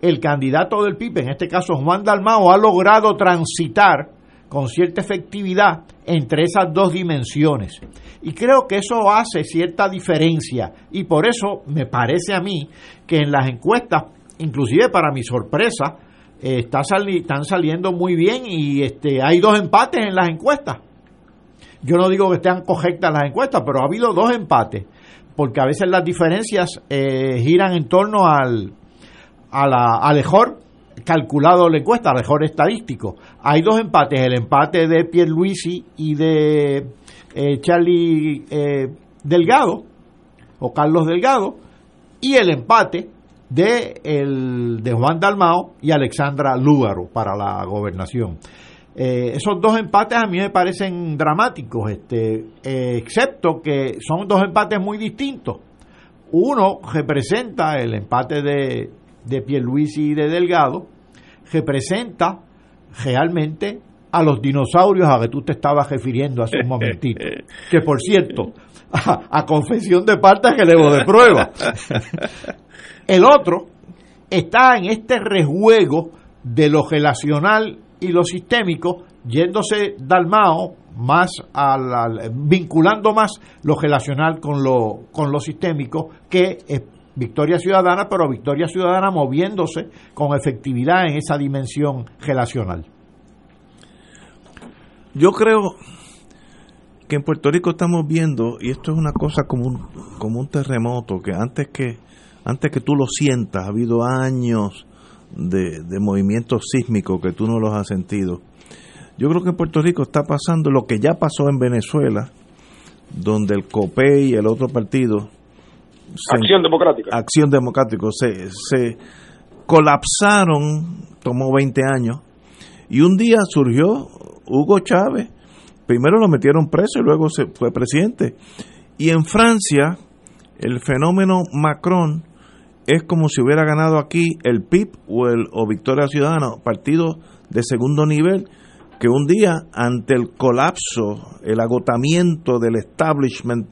el candidato del PIB, en este caso Juan Dalmao, ha logrado transitar con cierta efectividad entre esas dos dimensiones. Y creo que eso hace cierta diferencia y por eso me parece a mí que en las encuestas, inclusive para mi sorpresa, eh, está están saliendo muy bien y este, hay dos empates en las encuestas. Yo no digo que estén correctas las encuestas, pero ha habido dos empates, porque a veces las diferencias eh, giran en torno al, a la, mejor calculado la encuesta, al mejor estadístico. Hay dos empates, el empate de Pierluisi y de eh, Charlie Delgado, o Carlos Delgado, y el empate de, el, de Juan Dalmao y Alexandra Lúgaro para la gobernación. Eh, esos dos empates a mí me parecen dramáticos, este, eh, excepto que son dos empates muy distintos, Uno representa el empate de, de Pierluisi y de Delgado, representa realmente a los dinosaurios a que tú te estabas refiriendo hace un momentito. Que por cierto, a, confesión de parte que debo de prueba. El otro está en este rejuego de lo relacional y lo sistémico, yéndose Dalmao más al, vinculando más lo relacional con lo, con lo sistémico, que es Victoria Ciudadana, pero Victoria Ciudadana moviéndose con efectividad en esa dimensión relacional. Yo creo que en Puerto Rico estamos viendo, y esto es una cosa como un, como un terremoto, que antes que, antes que tú lo sientas, ha habido años de, de movimientos sísmicos que tú no los has sentido. Yo creo que en Puerto Rico está pasando lo que ya pasó en Venezuela, donde el COPE y el otro partido... Acción Democrática. Acción Democrática. Se, se colapsaron, tomó 20 años, y un día surgió Hugo Chávez, primero lo metieron preso y luego se fue presidente. Y en Francia, el fenómeno Macron es como si hubiera ganado aquí el PIB o, el, o Victoria Ciudadana, partido de segundo nivel, que un día, ante el colapso, el agotamiento del establishment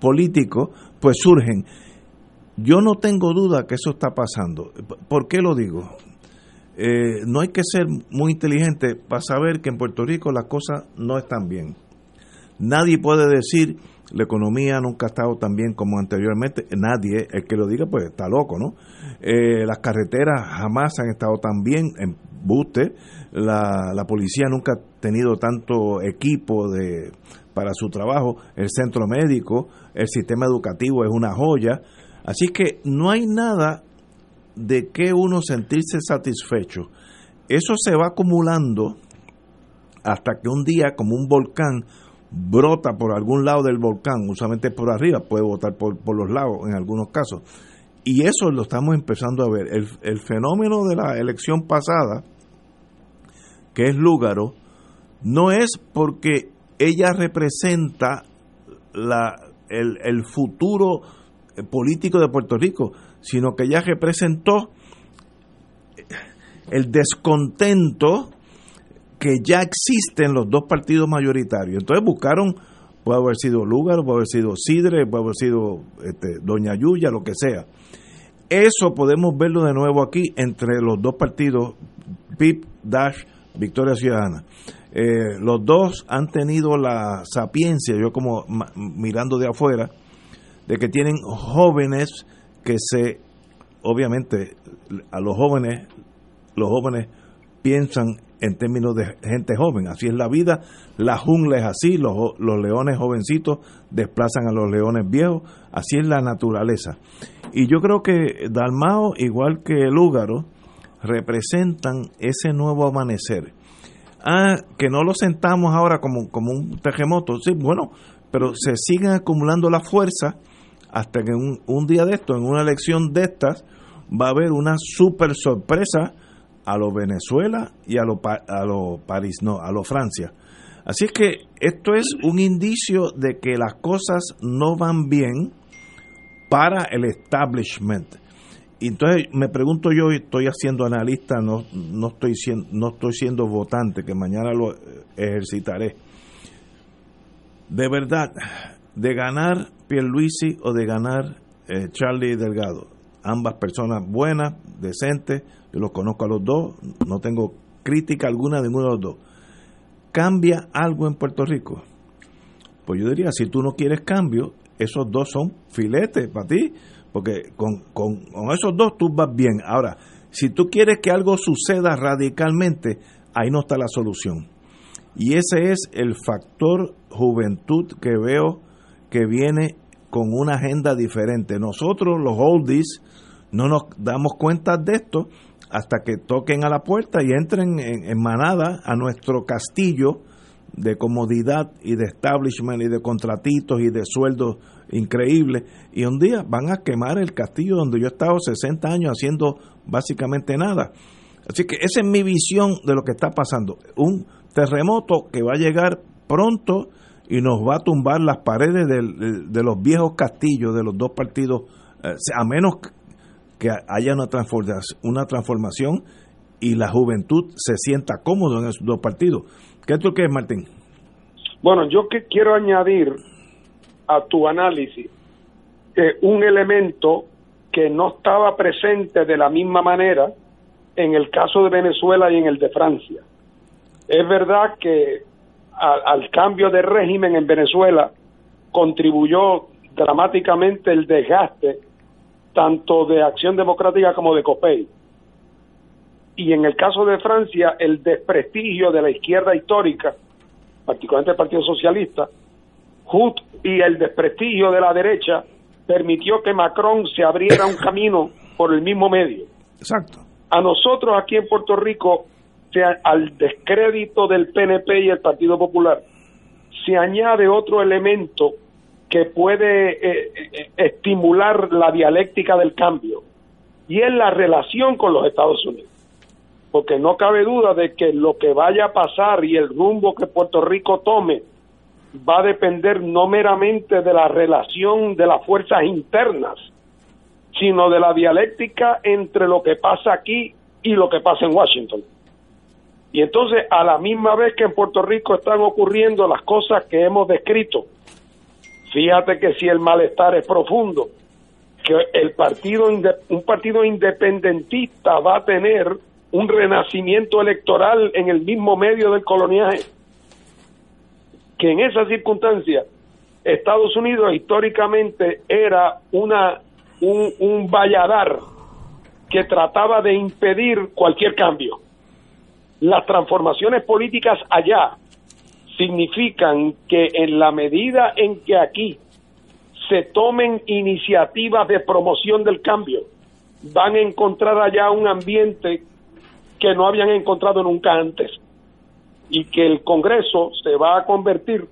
político, pues surgen. Yo no tengo duda que eso está pasando. ¿Por qué lo digo? Eh, no hay que ser muy inteligente para saber que en Puerto Rico las cosas no están bien. Nadie puede decir la economía nunca ha estado tan bien como anteriormente. Nadie, el que lo diga, pues está loco, ¿no? Eh, las carreteras jamás han estado tan bien en buste. La, la policía nunca ha tenido tanto equipo de, para su trabajo. El centro médico, el sistema educativo es una joya. Así que no hay nada de qué uno sentirse satisfecho. Eso se va acumulando hasta que un día, como un volcán, brota por algún lado del volcán, usualmente por arriba, puede botar por, por los lados en algunos casos. Y eso lo estamos empezando a ver. El, el fenómeno de la elección pasada, que es Lúgaro, no es porque ella representa la, el, el futuro político de Puerto Rico, sino que ya representó el descontento que ya existe en los dos partidos mayoritarios. Entonces buscaron, puede haber sido Lugar, puede haber sido Sidre, puede haber sido este, Doña Yuya, lo que sea. Eso podemos verlo de nuevo aquí entre los dos partidos, PIP, Dash, Victoria Ciudadana. Eh, los dos han tenido la sapiencia, yo como mirando de afuera, de que tienen jóvenes que se, obviamente, a los jóvenes, los jóvenes piensan en términos de gente joven, así es la vida, la jungla es así, los, los leones jovencitos desplazan a los leones viejos, así es la naturaleza. Y yo creo que Dalmao, igual que el Húgaro, representan ese nuevo amanecer. Ah, que no lo sentamos ahora como, como un terremoto, sí, bueno, pero se siguen acumulando las fuerzas hasta que un, un día de esto, en una elección de estas, va a haber una super sorpresa a lo Venezuela y a lo, a lo París, no, a lo Francia. Así es que esto es un indicio de que las cosas no van bien para el establishment. Entonces me pregunto yo, estoy haciendo analista, no, no, estoy siendo, no estoy siendo votante, que mañana lo ejercitaré. De verdad, de ganar Pierluisi o de ganar eh, Charlie Delgado. Ambas personas buenas, decentes, los conozco a los dos, no tengo crítica alguna de ninguno de los dos. ¿Cambia algo en Puerto Rico? Pues yo diría, si tú no quieres cambio, esos dos son filetes para ti, porque con, con, con esos dos tú vas bien. Ahora, si tú quieres que algo suceda radicalmente, ahí no está la solución. Y ese es el factor juventud que veo que viene con una agenda diferente. Nosotros, los oldies, no nos damos cuenta de esto hasta que toquen a la puerta y entren en, manada a nuestro castillo de comodidad y de establishment y de contratitos y de sueldos increíbles. Y un día van a quemar el castillo donde yo he estado 60 años haciendo básicamente nada. Así que esa es mi visión de lo que está pasando. Un terremoto que va a llegar pronto y nos va a tumbar las paredes de, los viejos castillos de los dos partidos a menos que haya una transformación, una transformación y la juventud se sienta cómodo en esos dos partidos. ¿Qué tú crees, Martín? Bueno, yo que quiero añadir a tu análisis un elemento que no estaba presente de la misma manera en el caso de Venezuela y en el de Francia. Es verdad que al cambio de régimen en Venezuela contribuyó dramáticamente el desgaste tanto de Acción Democrática como de COPEI. Y en el caso de Francia, el desprestigio de la izquierda histórica, particularmente el Partido Socialista, y el desprestigio de la derecha permitió que Macron se abriera un camino por el mismo medio. Exacto. A nosotros aquí en Puerto Rico, al descrédito del PNP y el Partido Popular, se añade otro elemento que puede eh, eh, estimular la dialéctica del cambio, y es la relación con los Estados Unidos. Porque no cabe duda de que lo que vaya a pasar y el rumbo que Puerto Rico tome va a depender no meramente de la relación de las fuerzas internas, sino de la dialéctica entre lo que pasa aquí y lo que pasa en Washington. Y entonces, a la misma vez que en Puerto Rico están ocurriendo las cosas que hemos descrito, fíjate que si el malestar es profundo, que el partido un partido independentista va a tener un renacimiento electoral en el mismo medio del coloniaje que en esa circunstancia Estados Unidos históricamente era una un, un valladar que trataba de impedir cualquier cambio. Las transformaciones políticas allá significan que en la medida en que aquí se tomen iniciativas de promoción del cambio, van a encontrar allá un ambiente que no habían encontrado nunca antes y que el Congreso se va a convertir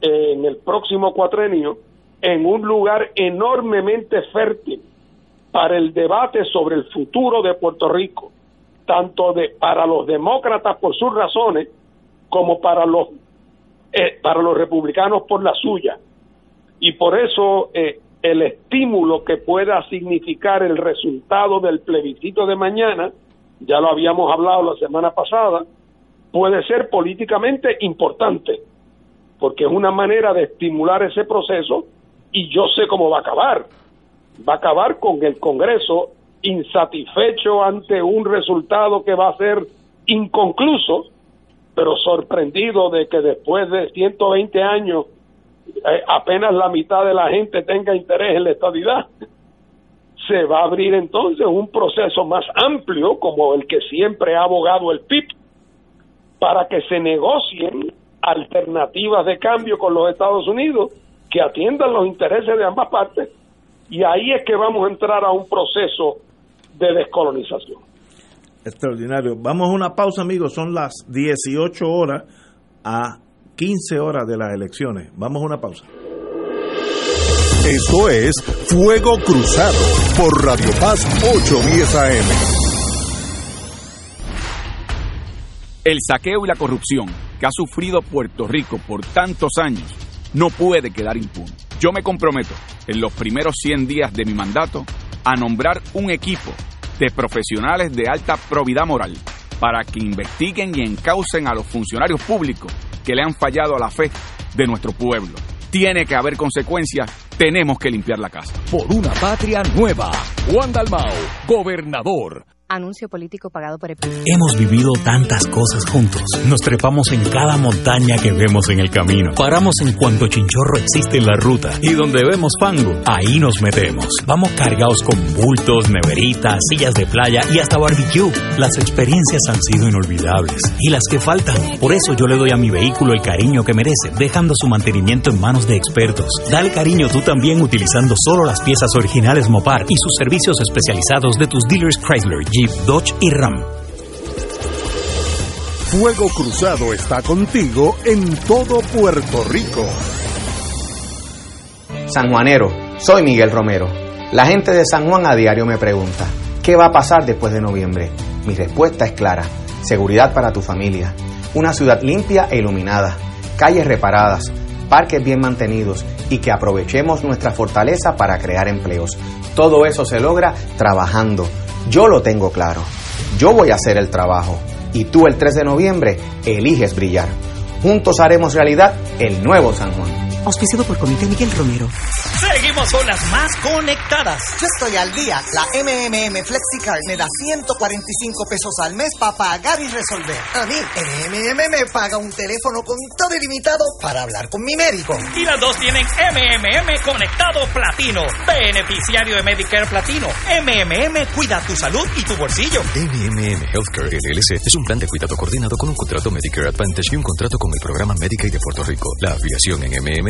en el próximo cuatrenio en un lugar enormemente fértil para el debate sobre el futuro de Puerto Rico, tanto de para los demócratas por sus razones como para los eh, para los republicanos por la suya. Y por eso eh, el estímulo que pueda significar el resultado del plebiscito de mañana, ya lo habíamos hablado la semana pasada, puede ser políticamente importante, porque es una manera de estimular ese proceso y yo sé cómo va a acabar. Va a acabar con el Congreso insatisfecho ante un resultado que va a ser inconcluso, pero sorprendido de que después de 120 años eh, apenas la mitad de la gente tenga interés en la estabilidad. Se va a abrir entonces un proceso más amplio como el que siempre ha abogado el PIB para que se negocien alternativas de cambio con los Estados Unidos que atiendan los intereses de ambas partes y ahí es que vamos a entrar a un proceso de descolonización. Extraordinario. Vamos a una pausa, amigos. Son las 18 horas a 15 horas de las elecciones. Vamos a una pausa. Esto es Fuego Cruzado por Radio Paz 810 AM. El saqueo y la corrupción que ha sufrido Puerto Rico por tantos años no puede quedar impune. Yo me comprometo en los primeros 100 días de mi mandato a nombrar un equipo de profesionales de alta probidad moral para que investiguen y encaucen a los funcionarios públicos que le han fallado a la fe de nuestro pueblo. Tiene que haber consecuencias, tenemos que limpiar la casa. Por una patria nueva. Juan Dalmao, gobernador. Anuncio político pagado por el... Hemos vivido tantas cosas juntos. Nos trepamos en cada montaña que vemos en el camino. Paramos en cuanto chinchorro existe en la ruta. Y donde vemos fango, ahí nos metemos. Vamos cargados con bultos, neveritas, sillas de playa y hasta barbecue. Las experiencias han sido inolvidables. Y las que faltan. Por eso yo le doy a mi vehículo el cariño que merece, dejando su mantenimiento en manos de expertos. Dale cariño tú también utilizando solo las piezas originales Mopar y sus servicios especializados de tus dealers Chrysler, Dodge y Ram. Fuego Cruzado está contigo en todo Puerto Rico. San Juanero, soy Miguel Romero. La gente de San Juan a diario me pregunta, ¿qué va a pasar después de noviembre? Mi respuesta es clara, seguridad para tu familia, una ciudad limpia e iluminada, calles reparadas, parques bien mantenidos y que aprovechemos nuestra fortaleza para crear empleos. Todo eso se logra trabajando. Yo lo tengo claro. Yo voy a hacer el trabajo y tú el 3 de noviembre eliges brillar. Juntos haremos realidad el nuevo San Juan. Auspiciado por Comité Miguel Romero. Seguimos con las más conectadas. Yo estoy al día. La MMM FlexiCard me da 145 pesos al mes para pagar y resolver. A mí, MMM me paga un teléfono con todo ilimitado para hablar con mi médico. Y las dos tienen MMM Conectado Platino. Beneficiario de Medicare Platino. MMM cuida tu salud y tu bolsillo. MMM Healthcare LLC es un plan de cuidado coordinado con un contrato Medicare Advantage y un contrato con el programa Medicaid de Puerto Rico. La afiliación en MMM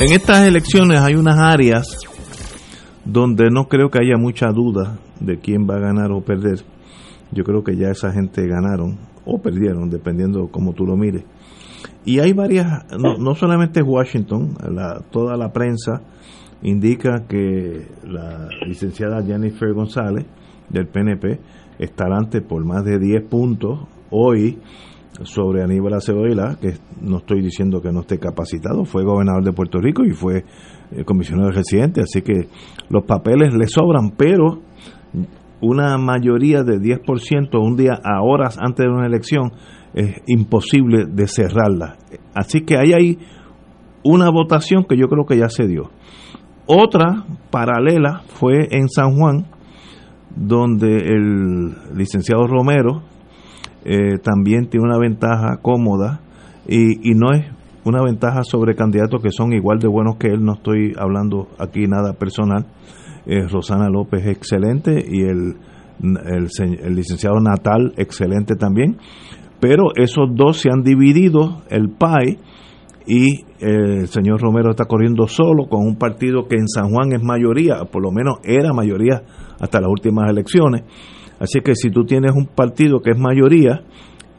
En estas elecciones hay unas áreas donde no creo que haya mucha duda de quién va a ganar o perder. Yo creo que ya esa gente ganaron o perdieron, dependiendo cómo tú lo mires. Y hay varias, no, no solamente Washington, la, toda la prensa indica que la licenciada Jennifer González del PNP estará ante por más de 10 puntos hoy sobre Aníbal Acevedo que no estoy diciendo que no esté capacitado, fue gobernador de Puerto Rico y fue eh, comisionado residente, así que los papeles le sobran, pero una mayoría de 10% un día a horas antes de una elección es imposible de cerrarla. Así que hay ahí una votación que yo creo que ya se dio. Otra paralela fue en San Juan, donde el licenciado Romero, eh, también tiene una ventaja cómoda y, no es una ventaja sobre candidatos que son igual de buenos que él, no estoy hablando aquí nada personal. Eh, Rosana López excelente y el, el, el, licenciado Natal excelente también, pero esos dos se han dividido el PAI y eh, el señor Romero está corriendo solo con un partido que en San Juan es mayoría, por lo menos era mayoría hasta las últimas elecciones. Así que si tú tienes un partido que es mayoría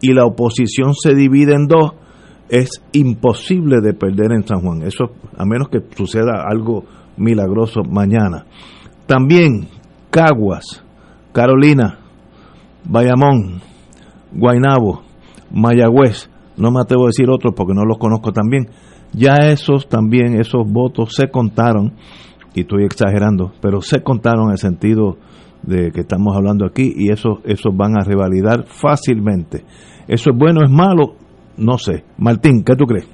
y la oposición se divide en dos, es imposible de perder en San Juan. Eso a menos que suceda algo milagroso mañana. También Caguas, Carolina, Bayamón, Guaynabo, Mayagüez, no me atrevo a decir otros porque no los conozco también. Ya esos también, esos votos se contaron, y estoy exagerando, pero se contaron en sentido de que estamos hablando aquí y eso esos van a revalidar fácilmente. ¿Eso es bueno, es malo? No sé. Martín, ¿qué tú crees?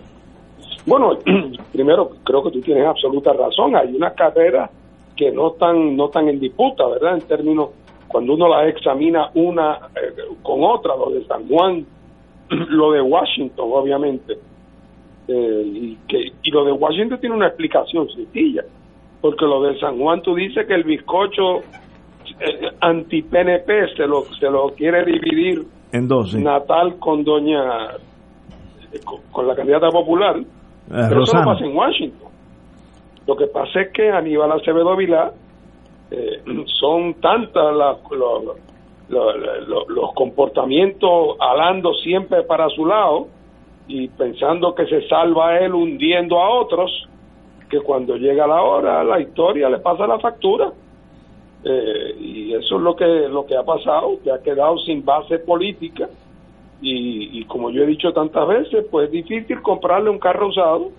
Bueno, primero creo que tú tienes absoluta razón. Hay una carrera que no están no están en disputa, ¿verdad? En términos cuando uno la examina una eh, con otra, lo de San Juan, lo de Washington, obviamente, eh, y que y lo de Washington tiene una explicación sencilla, porque lo de San Juan tú dices que el bizcocho anti-PNP se lo se lo quiere dividir en dos, Natal con doña con, la candidata popular, pero eso no pasa en Washington. Lo que pasa es que Aníbal Acevedo Vilá eh, son tantas las, los, comportamientos alando siempre para su lado y pensando que se salva él hundiendo a otros, que cuando llega la hora la historia le pasa la factura. Eh, y eso es lo que lo que ha pasado, que ha quedado sin base política y, y como yo he dicho tantas veces, pues es difícil comprarle un carro usado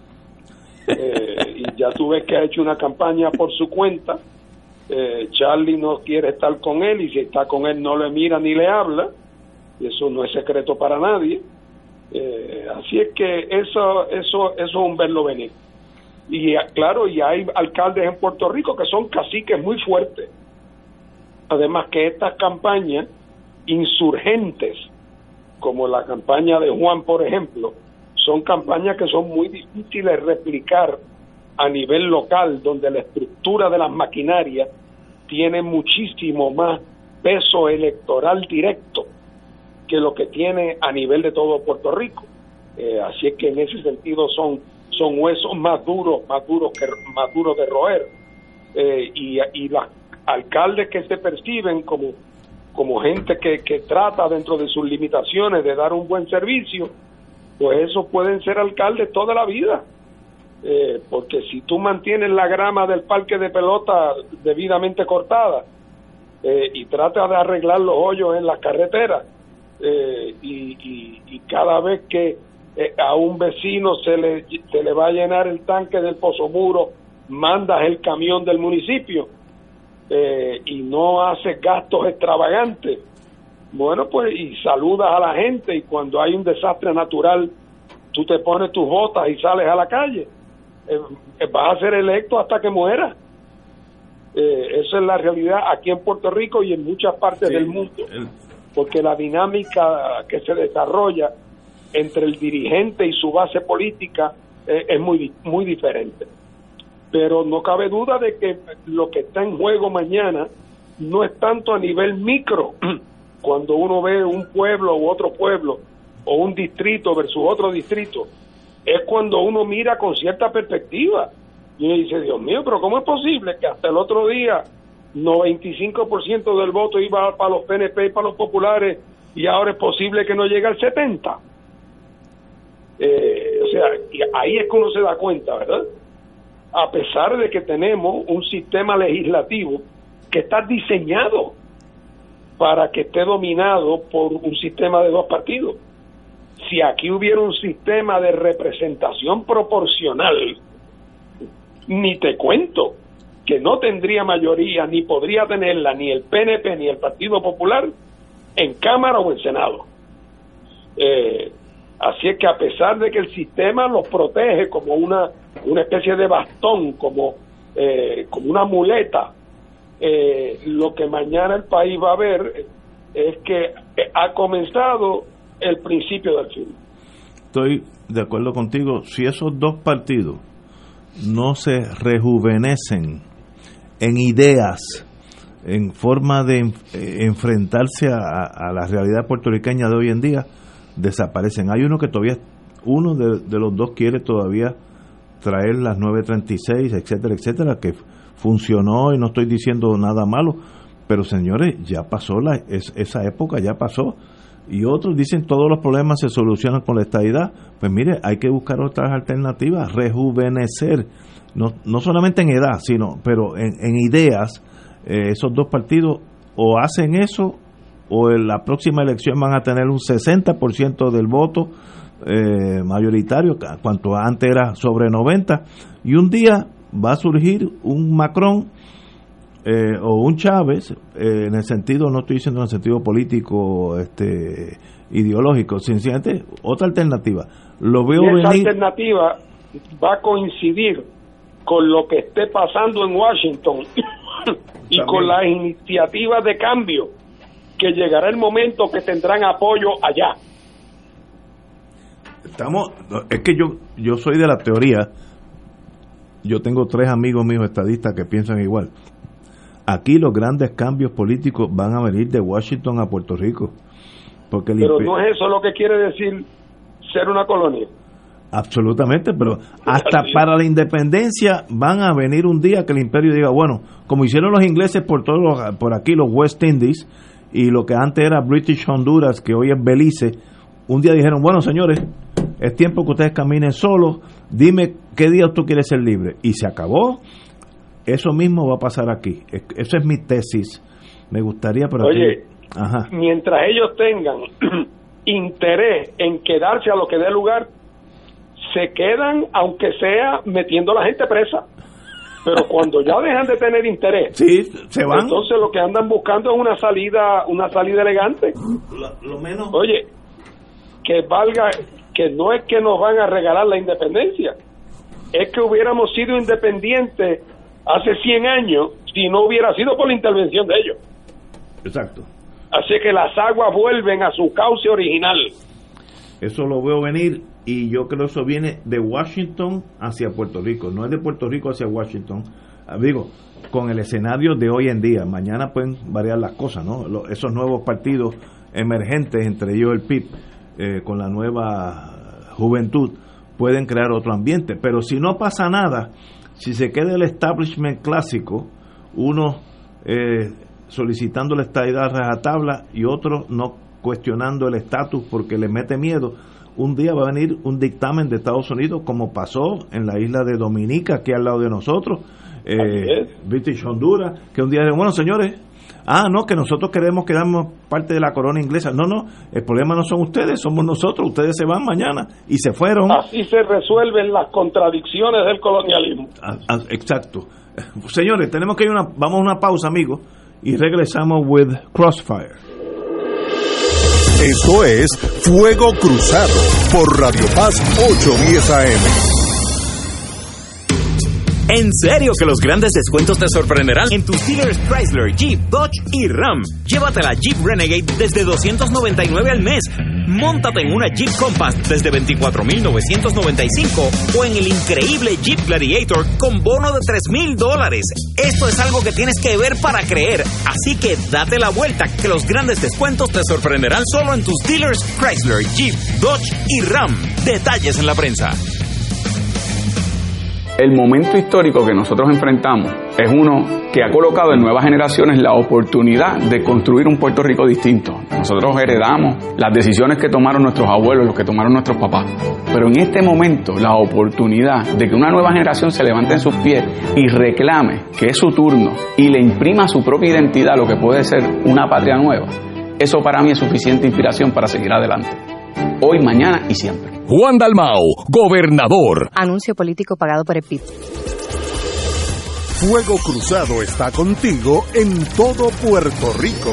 eh, y ya tú ves que ha hecho una campaña por su cuenta eh, Charlie no quiere estar con él y si está con él no le mira ni le habla, y eso no es secreto para nadie. Eh, así es que eso, eso, eso es un verlo venir. Y claro, y hay alcaldes en Puerto Rico que son caciques muy fuertes. Además que estas campañas insurgentes, como la campaña de Juan, por ejemplo, son campañas que son muy difíciles de replicar a nivel local, donde la estructura de las maquinarias tiene muchísimo más peso electoral directo que lo que tiene a nivel de todo Puerto Rico. Eh, así es que en ese sentido son, son huesos más duros, más duros que más duros de roer. Eh, y, y los alcaldes que se perciben como, como gente que, que trata dentro de sus limitaciones de dar un buen servicio, pues esos pueden ser alcaldes toda la vida. Eh, porque si tú mantienes la grama del parque de pelota debidamente cortada eh, y tratas de arreglar los hoyos en las carreteras eh, y, y, cada vez que a un vecino se le, se le va a llenar el tanque del pozo muro, mandas el camión del municipio y no haces gastos extravagantes, bueno, pues y saludas a la gente y cuando hay un desastre natural, tú te pones tus botas y sales a la calle eh, eh, vas a ser electo hasta que muera. Eh, esa es la realidad aquí en Puerto Rico y en muchas partes del mundo, porque la dinámica que se desarrolla entre el dirigente y su base política es muy, muy diferente. Pero no cabe duda de que lo que está en juego mañana no es tanto a nivel micro, cuando uno ve un pueblo u otro pueblo, o un distrito versus otro distrito, es cuando uno mira con cierta perspectiva y uno dice, Dios mío, pero ¿cómo es posible que hasta el otro día 95% del voto iba para los PNP y para los populares y ahora es posible que no llegue al 70%? Eh, o sea, ahí es que uno se da cuenta, ¿verdad? A pesar de que tenemos un sistema legislativo que está diseñado para que esté dominado por un sistema de dos partidos si aquí hubiera un sistema de representación proporcional, ni te cuento que no tendría mayoría, ni podría tenerla ni el PNP ni el Partido Popular en Cámara o en Senado. Eh, así es que a pesar de que el sistema los protege como una, una especie de bastón, como, eh, como una muleta, eh, lo que mañana el país va a ver es que ha comenzado el principio del fin. Estoy de acuerdo contigo. Si esos dos partidos no se rejuvenecen en ideas, en forma de eh, enfrentarse a, la realidad puertorriqueña de hoy en día, desaparecen. Hay uno que todavía, uno de los dos quiere todavía traer las 936, etcétera, etcétera, que funcionó y no estoy diciendo nada malo, pero señores, ya pasó la, esa época, ya pasó y otros dicen todos los problemas se solucionan con la estadidad. Pues mire, hay que buscar otras alternativas, rejuvenecer, no, no solamente en edad, sino, pero en, ideas. Eh, esos dos partidos o hacen eso o en la próxima elección van a tener un 60% del voto eh, mayoritario, cuanto antes era sobre 90, y un día va a surgir un Macron eh, o un Chávez, eh, en el sentido, no estoy diciendo en el sentido político, este ideológico, sencillamente otra alternativa. Lo veo y esa venir. alternativa va a coincidir con lo que esté pasando en Washington y con las iniciativas de cambio que llegará el momento que tendrán apoyo allá. Estamos, es que yo, yo soy de la teoría, yo tengo tres amigos míos estadistas que piensan igual. Aquí los grandes cambios políticos van a venir de Washington a Puerto Rico. Porque Pero no es eso lo que quiere decir ser una colonia. Absolutamente, pero hasta para la independencia van a venir un día que el imperio diga, bueno, como hicieron los ingleses por todos los- por aquí los West Indies y lo que antes era British Honduras, que hoy es Belice, un día dijeron, bueno, señores, es tiempo que ustedes caminen solos, dime qué día tú quieres ser libre y se acabó. Eso mismo va a pasar aquí. Es- Esa es mi tesis. Me gustaría, pero Oye, ajá. mientras ellos tengan interés en quedarse a lo que dé lugar, se quedan, aunque sea metiendo a la gente presa. Pero cuando ya dejan de tener interés, sí, se van. Entonces lo que andan buscando es una salida, una salida elegante. Lo, menos. Oye, que valga, que no es que nos van a regalar la independencia, es que hubiéramos sido independientes hace 100 años si no hubiera sido por la intervención de ellos. Exacto. Así que las aguas vuelven a su cauce original. Eso lo veo venir y yo creo que eso viene de Washington hacia Puerto Rico, no es de Puerto Rico hacia Washington. Ah, Digo, con el escenario de hoy en día, mañana pueden variar las cosas, ¿no? Esos nuevos partidos emergentes, entre ellos el PIB, eh, con la nueva juventud, pueden crear otro ambiente. Pero si no pasa nada, si se queda el establishment clásico, uno eh, solicitando la estadidad a rajatabla y otro no cuestionando el estatus porque le mete miedo, un día va a venir un dictamen de Estados Unidos como pasó en la isla de Dominica, aquí al lado de nosotros, eh, British Honduras, que un día dijeron, bueno señores, ah, no, que nosotros queremos quedarnos parte de la corona inglesa. No, no, el problema no son ustedes, somos nosotros, ustedes se van mañana y se fueron. Así se resuelven las contradicciones del colonialismo. Ah, ah, exacto. Señores, tenemos que ir una, vamos a una pausa, amigos, y regresamos with Crossfire. Esto es Fuego Cruzado por Radio Paz 810 AM. En serio que los grandes descuentos te sorprenderán en tus dealers Chrysler, Jeep, Dodge y Ram. Llévate la Jeep Renegade desde 299 al mes. Móntate en una Jeep Compass desde 24,995 o en el increíble Jeep Gladiator con bono de 3,000 dólares. Esto es algo que tienes que ver para creer. Así que date la vuelta que los grandes descuentos te sorprenderán solo en tus dealers Chrysler, Jeep, Dodge y Ram. Detalles en la prensa. El momento histórico que nosotros enfrentamos es uno que ha colocado en nuevas generaciones la oportunidad de construir un Puerto Rico distinto. Nosotros heredamos las decisiones que tomaron nuestros abuelos, los que tomaron nuestros papás. Pero en este momento la oportunidad de que una nueva generación se levante en sus pies y reclame que es su turno y le imprima su propia identidad lo que puede ser una patria nueva, eso para mí es suficiente inspiración para seguir adelante. Hoy, mañana y siempre. Juan Dalmau, gobernador. Anuncio político pagado por el PIB. Fuego Cruzado está contigo en todo Puerto Rico.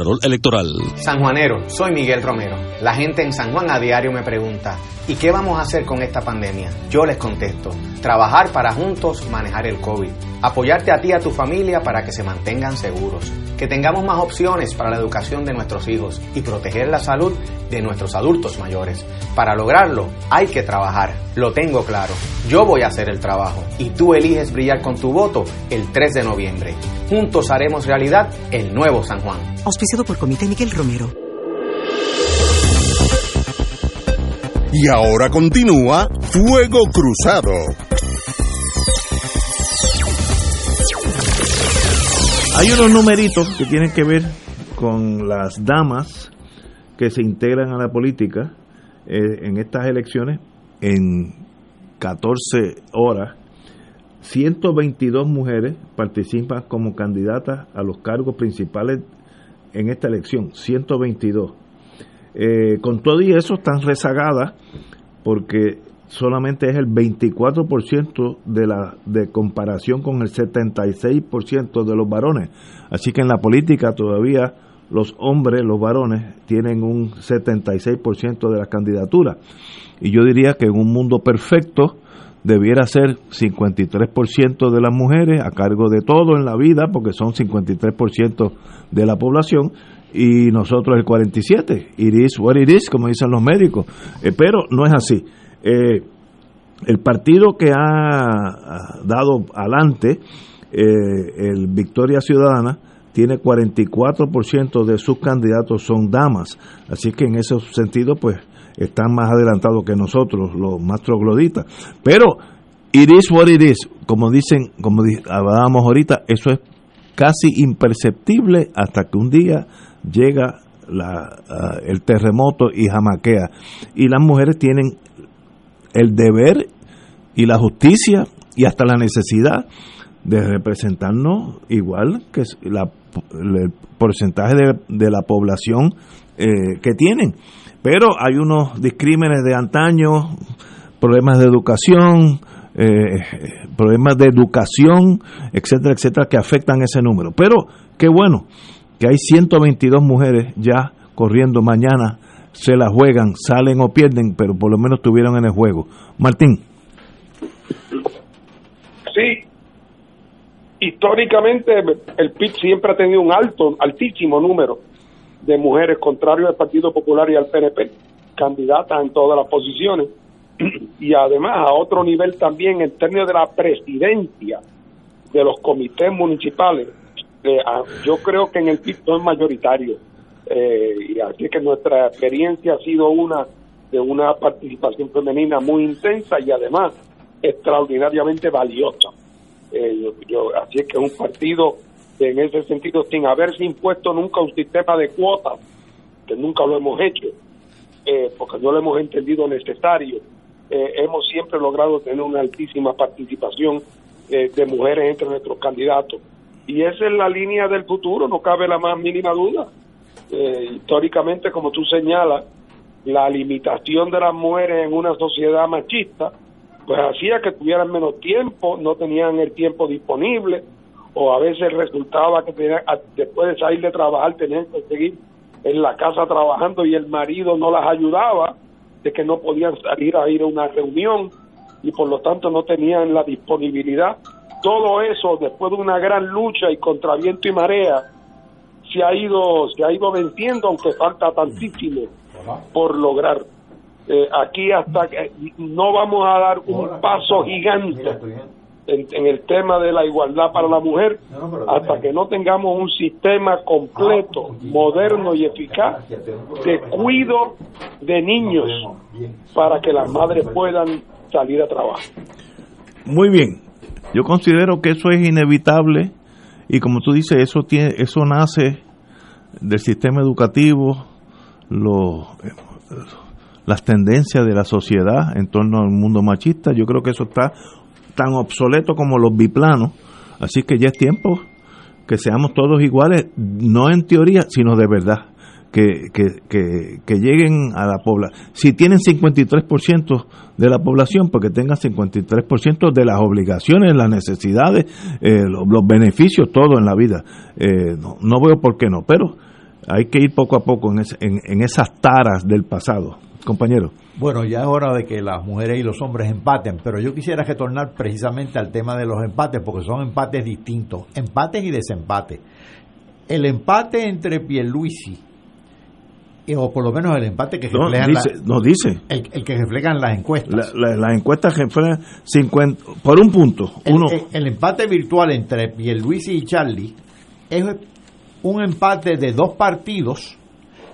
Electoral. Sanjuanero, soy Miguel Romero. La gente en San Juan a diario me pregunta, ¿y qué vamos a hacer con esta pandemia? Yo les contesto, trabajar para juntos manejar el COVID, apoyarte a ti y a tu familia para que se mantengan seguros, que tengamos más opciones para la educación de nuestros hijos y proteger la salud de nuestros adultos mayores. Para lograrlo hay que trabajar, lo tengo claro. Yo voy a hacer el trabajo y tú eliges brillar con tu voto el 3 de noviembre. Juntos haremos realidad el nuevo San Juan. Por Comité Miguel Romero. Y ahora continúa Fuego Cruzado. Hay unos numeritos que tienen que ver con las damas que se integran a la política eh, en estas elecciones en 14 horas. 122 mujeres participan como candidatas a los cargos principales en esta elección, 122. Eh, con todo y eso están rezagadas porque solamente es el 24% de la de comparación con el 76% de los varones. Así que en la política todavía los hombres, los varones, tienen un 76% de las candidaturas. Y yo diría que en un mundo perfecto debiera ser 53% de las mujeres a cargo de todo en la vida, porque son 53% de la población, y nosotros el 47%. It is what it is, como dicen los médicos. Eh, pero no es así. Eh, el partido que ha dado adelante, eh, el Victoria Ciudadana, tiene 44% de sus candidatos son damas, así que en ese sentido pues están más adelantados que nosotros, los más trogloditas. Pero it is what it is, como dicen, como hablábamos ahorita, eso es casi imperceptible hasta que un día llega la, ah, el terremoto y jamaquea. Y las mujeres tienen el deber y la justicia y hasta la necesidad de representarnos igual que la, el porcentaje de, la población eh, que tienen. Pero hay unos discrímenes de antaño, problemas de educación, eh, problemas de educación, etcétera, etcétera, que afectan ese número. Pero qué bueno que hay 122 mujeres ya corriendo mañana se la juegan, salen o pierden, pero por lo menos estuvieron en el juego. Martín. Sí, históricamente el PIB siempre ha tenido un alto, altísimo número de mujeres, contrario al Partido Popular y al PNP, candidatas en todas las posiciones. Y además a otro nivel también en términos de la presidencia de los comités municipales. Eh, yo creo que en el PIB no es mayoritario eh, y así que nuestra experiencia ha sido una de una participación femenina muy intensa y además extraordinariamente valiosa. Eh, yo, así es que es un partido en ese sentido, sin haberse impuesto nunca un sistema de cuotas, que nunca lo hemos hecho, eh, porque no lo hemos entendido necesario, hemos siempre logrado tener una altísima participación de mujeres entre nuestros candidatos. Y esa es la línea del futuro, no cabe la más mínima duda. Eh, históricamente, como tú señalas, la limitación de las mujeres en una sociedad machista, pues hacía que tuvieran menos tiempo, no tenían el tiempo disponible, o a veces resultaba que después de salir de trabajar tenían que seguir en la casa trabajando y el marido no las ayudaba, de que no podían salir a ir a una reunión y por lo tanto no tenían la disponibilidad. Todo eso, después de una gran lucha y contra viento y marea, se ha ido se ha ido venciendo aunque falta tantísimo por lograr. Eh, aquí hasta que no vamos a dar un paso gigante en, el tema de la igualdad para la mujer hasta que no tengamos un sistema completo, ah, moderno y eficaz de cuido de niños para que las madres puedan salir a trabajar. Muy bien, yo considero que eso es inevitable y como tú dices, eso, tiene, eso nace del sistema educativo, las tendencias de la sociedad en torno al mundo machista. Yo creo que eso está tan obsoleto como los biplanos. Así que ya es tiempo que seamos todos iguales, no en teoría, sino de verdad. Que, que, que, lleguen a la población. Si tienen 53% de la población, porque tengan 53% de las obligaciones, las necesidades, eh, los, beneficios, todo en la vida. Eh, no, no veo por qué no, pero hay que ir poco a poco en, en, esas taras del pasado. Compañero. Bueno, ya es hora de que las mujeres y los hombres empaten, pero yo quisiera retornar precisamente al tema de los empates, porque son empates distintos, empates y desempates. El empate entre Pierluisi, eh, o por lo menos el empate que reflejan no, dice, El, que reflejan las encuestas. las encuestas reflejan 50, por un punto. Uno. El, el, empate virtual entre Pierluisi y Charlie es un empate de dos partidos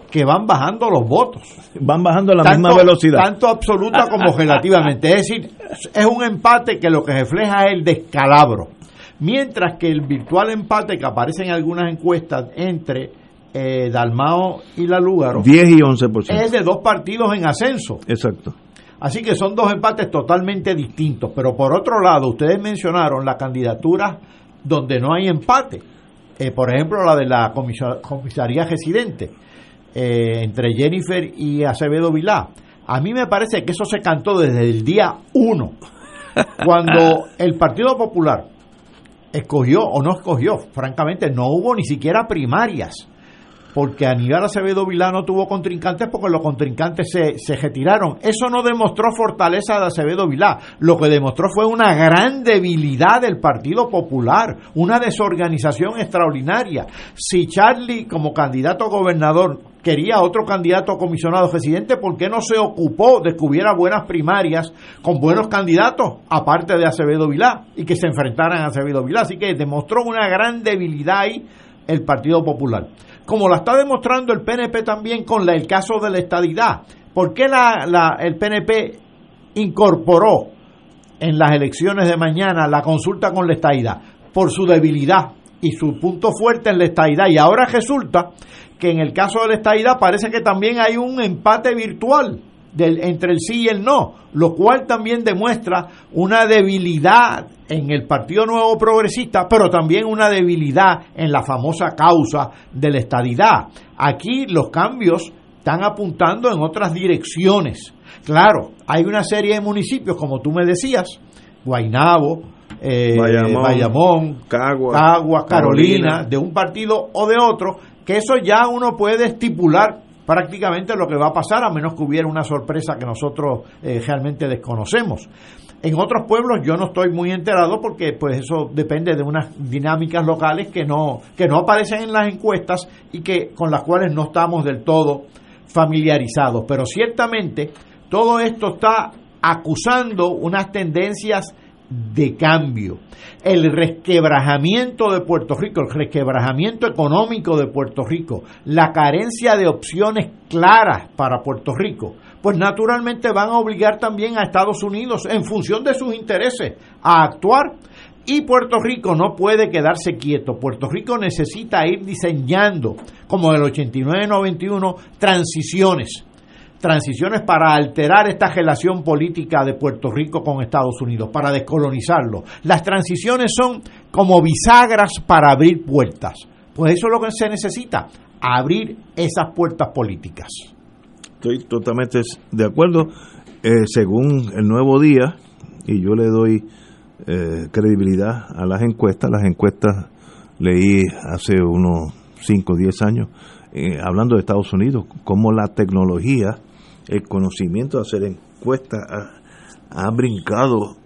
que van bajando los votos. Van bajando a la misma velocidad. Tanto absoluta como relativamente. Es decir, es un empate que lo que refleja es el descalabro. Mientras que el virtual empate que aparece en algunas encuestas entre eh, Dalmao y la Lúgaro 10 y 11%. es de dos partidos en ascenso. Exacto. Así que son dos empates totalmente distintos. Pero por otro lado, ustedes mencionaron la candidatura donde no hay empate. Eh, por ejemplo, la de la comisaría residente eh, entre Jennifer y Acevedo Vilá. A mí me parece que eso se cantó desde el día uno, cuando el Partido Popular escogió o no escogió, francamente no hubo ni siquiera primarias porque Aníbal Acevedo Vilá no tuvo contrincantes porque los contrincantes se, se retiraron. Eso no demostró fortaleza de Acevedo Vilá, lo que demostró fue una gran debilidad del Partido Popular, una desorganización extraordinaria. Si Charlie como candidato a gobernador quería otro candidato a comisionado residente, ¿por qué no se ocupó de que hubiera buenas primarias con buenos candidatos, aparte de Acevedo Vilá, y que se enfrentaran a Acevedo Vilá? Así que demostró una gran debilidad ahí el Partido Popular como la está demostrando el PNP también con el caso de la estadidad. ¿Por qué la, el PNP incorporó en las elecciones de mañana la consulta con la estadidad? Por su debilidad y su punto fuerte en la estadidad. Y ahora resulta que en el caso de la estadidad parece que también hay un empate virtual entre el sí y el no, lo cual también demuestra una debilidad en el Partido Nuevo Progresista, pero también una debilidad en la famosa causa de la estadidad. Aquí los cambios están apuntando en otras direcciones. Claro, hay una serie de municipios, como tú me decías, Guainabo, eh, Bayamón, Caguas, Carolina, de un partido o de otro, que eso ya uno puede estipular prácticamente lo que va a pasar, a menos que hubiera una sorpresa que nosotros eh, realmente desconocemos. En otros pueblos yo no estoy muy enterado porque pues eso depende de unas dinámicas locales que no que no aparecen en las encuestas y que con las cuales no estamos del todo familiarizados, pero ciertamente todo esto está acusando unas tendencias de cambio. El resquebrajamiento de Puerto Rico, el resquebrajamiento económico de Puerto Rico, la carencia de opciones claras para Puerto Rico, pues naturalmente van a obligar también a Estados Unidos, en función de sus intereses, a actuar. Y Puerto Rico no puede quedarse quieto. Puerto Rico necesita ir diseñando, como el 89-91, transiciones transiciones para alterar esta relación política de Puerto Rico con Estados Unidos, para descolonizarlo. Las transiciones son como bisagras para abrir puertas. Pues eso es lo que se necesita, abrir esas puertas políticas. Estoy totalmente de acuerdo. Eh, según el nuevo día, y yo le doy eh, credibilidad a las encuestas, las encuestas leí hace unos 5 o 10 años, eh, hablando de Estados Unidos, cómo la tecnología el conocimiento de hacer encuestas ha, brincado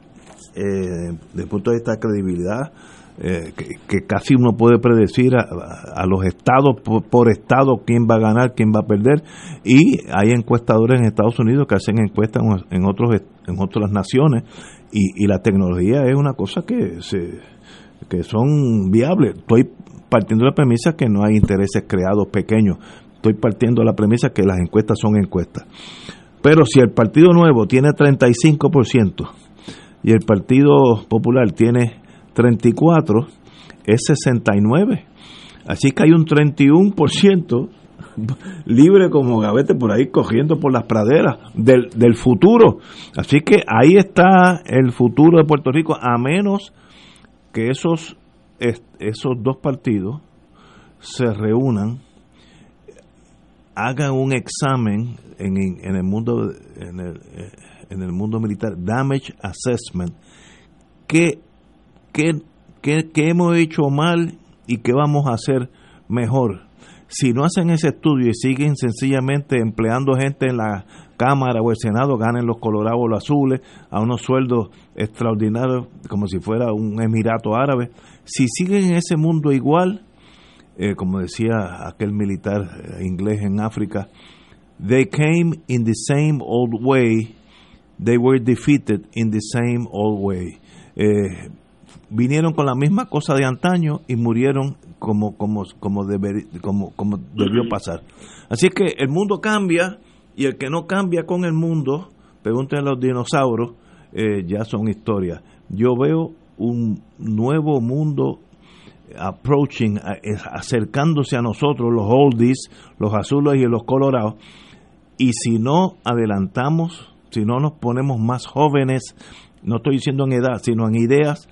eh, desde el punto de vista de credibilidad, eh, que, casi uno puede predecir a, los estados por, estado quién va a ganar, quién va a perder, y hay encuestadores en Estados Unidos que hacen encuestas en otros en otras naciones. Y, y la tecnología es una cosa que se que son viables. Estoy partiendo de la premisa que no hay intereses creados pequeños estoy partiendo la premisa que las encuestas son encuestas. Pero si el Partido Nuevo tiene 35% y el Partido Popular tiene 34%, es 69%. Así que hay un 31% libre como gavete por ahí cogiendo por las praderas del, del futuro. Así que ahí está el futuro de Puerto Rico, a menos que esos, esos dos partidos se reúnan hagan un examen en, en el mundo en el, en el mundo militar damage assessment ¿qué, qué, qué, qué hemos hecho mal y qué vamos a hacer mejor si no hacen ese estudio y siguen sencillamente empleando gente en la Cámara o el Senado, ganen los colorados o los azules a unos sueldos extraordinarios como si fuera un emirato árabe. Si siguen en ese mundo igual, eh, como decía aquel militar eh, inglés en África, they came in the same old way, they were defeated in the same old way. Eh, vinieron con la misma cosa de antaño y murieron como, como, como, como, como debió pasar. Así es que el mundo cambia y el que no cambia con el mundo, pregúntenle a los dinosaurios, ya son historias. Yo veo un nuevo mundo approaching, acercándose a nosotros, los oldies, los azules y los colorados. Y si no adelantamos, si no nos ponemos más jóvenes, no estoy diciendo en edad, sino en ideas,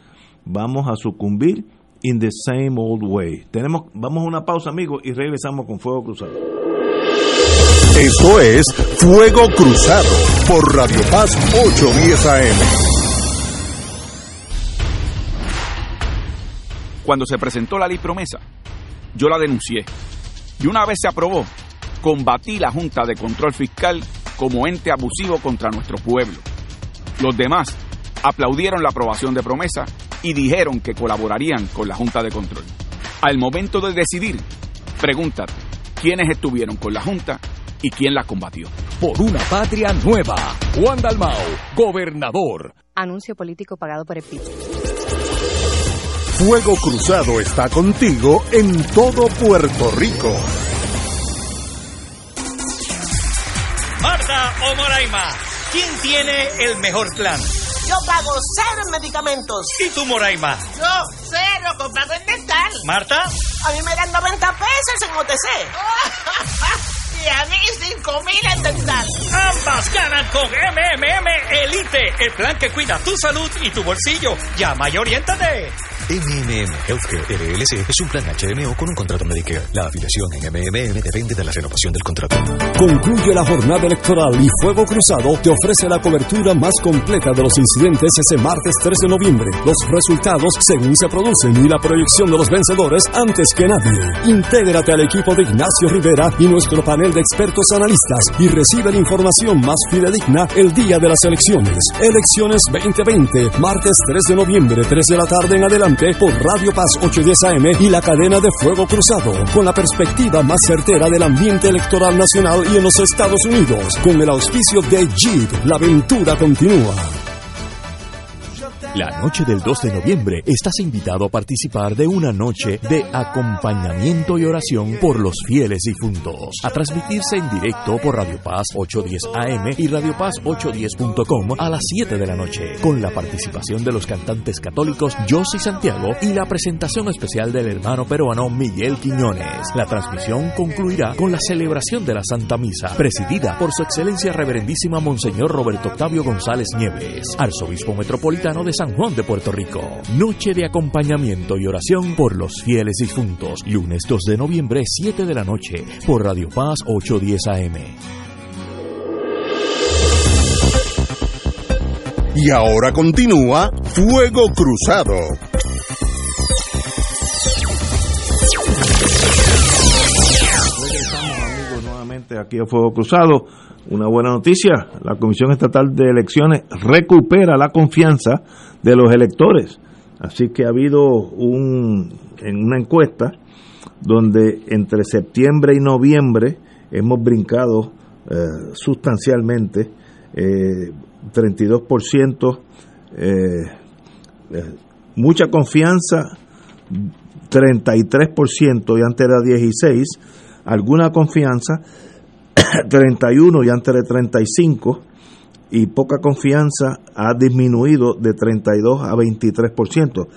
vamos a sucumbir in the same old way. Tenemos, vamos a una pausa, amigos, y regresamos con Fuego Cruzado. Esto es Fuego Cruzado por Radio Paz 810 AM. Cuando se presentó la ley promesa, yo la denuncié. Y una vez se aprobó, combatí la Junta de Control Fiscal como ente abusivo contra nuestro pueblo. Los demás aplaudieron la aprobación de promesa y dijeron que colaborarían con la Junta de Control. Al momento de decidir, pregúntate, ¿quiénes estuvieron con la Junta y quién la combatió? Por una patria nueva, Juan Dalmao, gobernador. Anuncio político pagado por el PIB. Fuego Cruzado está contigo en todo Puerto Rico. Marta o Moraima, ¿quién tiene el mejor plan? Yo pago cero en medicamentos. ¿Y tú, Moraima? Yo, cero, comprado en dental. ¿Marta? A mí me dan 90 pesos en OTC. y a mí 5 mil en dental. Ambas ganan con MMM Elite, el plan que cuida tu salud y tu bolsillo. Llama y oriéntate. MMM Healthcare LLC es un plan HMO con un contrato Medicare. La afiliación en MMM depende de la renovación del contrato. Concluye la jornada electoral y Fuego Cruzado te ofrece la cobertura más completa de los incidentes ese martes 3 de noviembre. Los resultados según se producen y la proyección de los vencedores antes que nadie. Intégrate al equipo de Ignacio Rivera y nuestro panel de expertos analistas y recibe la información más fidedigna el día de las elecciones. Elecciones 2020, martes 3 de noviembre, 3 de la tarde en adelante por Radio Paz 810 AM y la cadena de Fuego Cruzado, con la perspectiva más certera del ambiente electoral nacional y en los Estados Unidos, con el auspicio de Jeep. La aventura continúa. La noche del 2 de noviembre estás invitado a participar de una noche de acompañamiento y oración por los fieles difuntos, a transmitirse en directo por Radio Paz 810 AM y Radio Paz 810.com a las 7 de la noche, con la participación de los cantantes católicos Josy Santiago y la presentación especial del hermano peruano Miguel Quiñones. La transmisión concluirá con la celebración de la Santa Misa, presidida por su excelencia reverendísima Monseñor Roberto Octavio González Nieves, arzobispo metropolitano de San Juan de Puerto Rico. Noche de acompañamiento y oración por los fieles difuntos. Lunes 2 de noviembre, 7 de la noche, por Radio Paz 810 AM. Y ahora continúa Fuego Cruzado. Regresamos amigos nuevamente aquí a Fuego Cruzado. Una buena noticia, la Comisión Estatal de Elecciones recupera la confianza de los electores. Así que ha habido un, en una encuesta donde entre septiembre y noviembre hemos brincado eh, sustancialmente, eh, 32%, eh, eh, mucha confianza, 33% y antes era 16, alguna confianza, 31 y antes era 35, y poca confianza ha disminuido de 32 a 23%.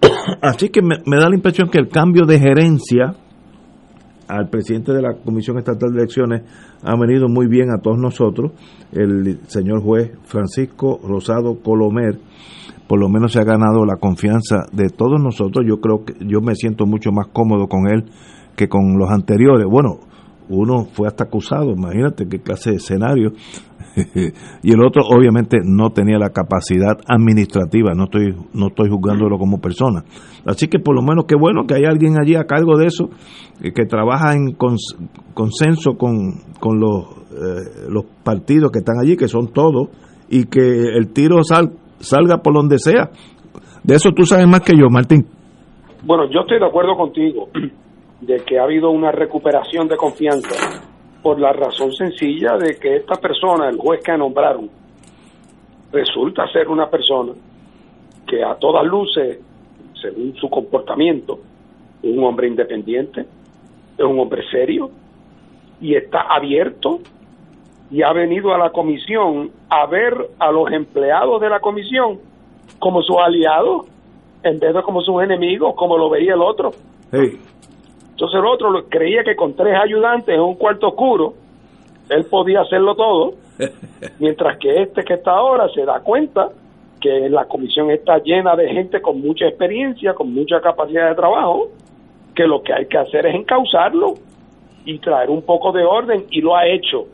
Así que me, da la impresión que el cambio de gerencia al presidente de la Comisión Estatal de Elecciones ha venido muy bien a todos nosotros. El señor juez Francisco Rosado Colomer, por lo menos se ha ganado la confianza de todos nosotros. Yo creo que yo me siento mucho más cómodo con él que con los anteriores. Bueno, uno fue hasta acusado, imagínate qué clase de escenario, y el otro obviamente no tenía la capacidad administrativa, no estoy, no estoy juzgándolo como persona. Así que por lo menos qué bueno que hay alguien allí a cargo de eso, eh, que trabaja en consenso con, con los, eh, los partidos que están allí, que son todos, y que el tiro salga por donde sea. De eso tú sabes más que yo, Martín. Bueno, yo estoy de acuerdo contigo de que ha habido una recuperación de confianza por la razón sencilla de que esta persona, el juez que nombraron, resulta ser una persona que a todas luces, según su comportamiento, es un hombre independiente, es un hombre serio y está abierto y ha venido a la comisión a ver a los empleados de la comisión como sus aliados en vez de como sus enemigos, como lo veía el otro. Entonces el otro creía que con tres ayudantes en un cuarto oscuro, él podía hacerlo todo, mientras que este que está ahora se da cuenta que la comisión está llena de gente con mucha experiencia, con mucha capacidad de trabajo, que lo que hay que hacer es encauzarlo y traer un poco de orden y lo ha hecho.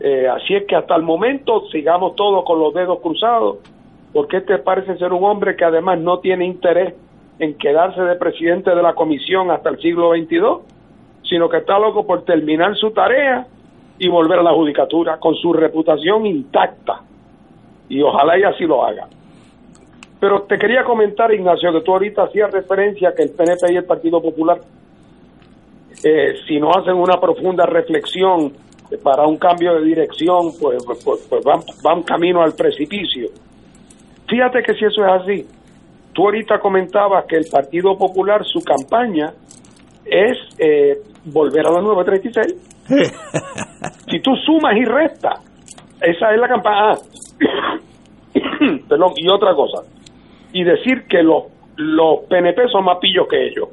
Eh, así es que hasta el momento sigamos todos con los dedos cruzados, porque este parece ser un hombre que además no tiene interés en quedarse de presidente de la comisión hasta el siglo XXII, sino que está loco por terminar su tarea y volver a la judicatura con su reputación intacta. Y ojalá y así lo haga. Pero te quería comentar, Ignacio, que tú ahorita hacías referencia que el PNP y el Partido Popular, eh, si no hacen una profunda reflexión para un cambio de dirección, pues, pues, pues, pues van, van camino al precipicio. Fíjate que si eso es así, tú ahorita comentabas que el Partido Popular, su campaña es eh, volver a la 936. si tú sumas y restas, esa es la campaña. Ah, perdón, y otra cosa, y decir que los, los PNP son más pillos que ellos.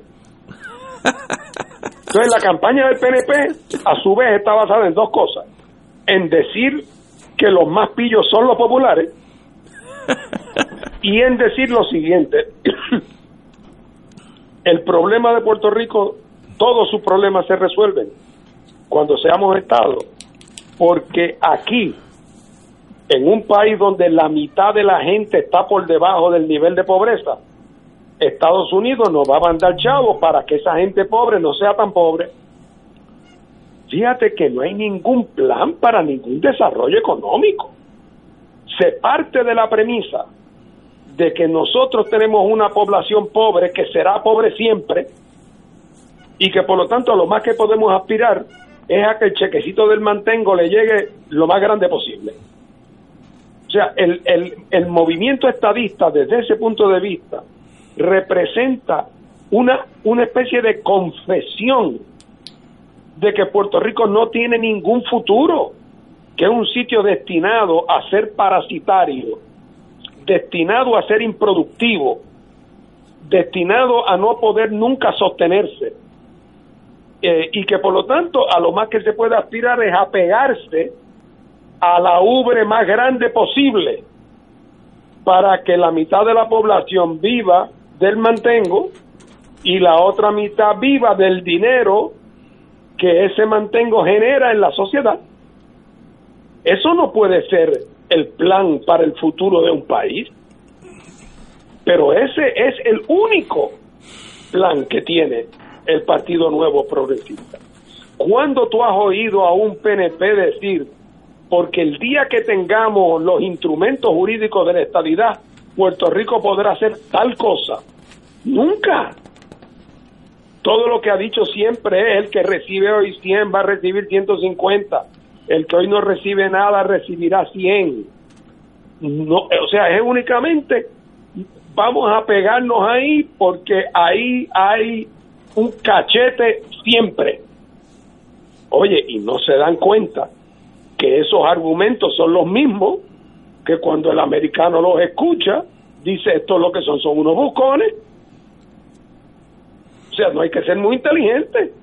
Entonces la campaña del PNP a su vez está basada en dos cosas. En decir que los más pillos son los populares y en decir lo siguiente. El problema de Puerto Rico, todos sus problemas se resuelven cuando seamos Estado, porque aquí en un país donde la mitad de la gente está por debajo del nivel de pobreza, Estados Unidos nos va a mandar chavos para que esa gente pobre no sea tan pobre. Fíjate que no hay ningún plan para ningún desarrollo económico. Se parte de la premisa de que nosotros tenemos una población pobre que será pobre siempre y que por lo tanto lo más que podemos aspirar es a que el chequecito del mantengo le llegue lo más grande posible. O sea, el, el, el movimiento estadista desde ese punto de vista representa una, una especie de confesión de que Puerto Rico no tiene ningún futuro, que es un sitio destinado a ser parasitario, destinado a ser improductivo, destinado a no poder nunca sostenerse, eh, y que por lo tanto a lo más que se puede aspirar es a pegarse a la ubre más grande posible para que la mitad de la población viva del mantengo y la otra mitad viva del dinero que ese mantengo genera en la sociedad. Eso no puede ser el plan para el futuro de un país, pero ese es el único plan que tiene el Partido Nuevo Progresista. ¿Cuándo tú has oído a un PNP decir porque el día que tengamos los instrumentos jurídicos de la estabilidad, Puerto Rico podrá hacer tal cosa. Nunca. Todo lo que ha dicho siempre es el que recibe hoy 100 va a recibir 150. El que hoy no recibe nada recibirá 100. No, o sea, es únicamente vamos a pegarnos ahí porque ahí hay un cachete siempre. Oye, y no se dan cuenta que esos argumentos son los mismos que cuando el americano los escucha, dice esto lo que son, son unos buscones. O sea, no hay que ser muy inteligente.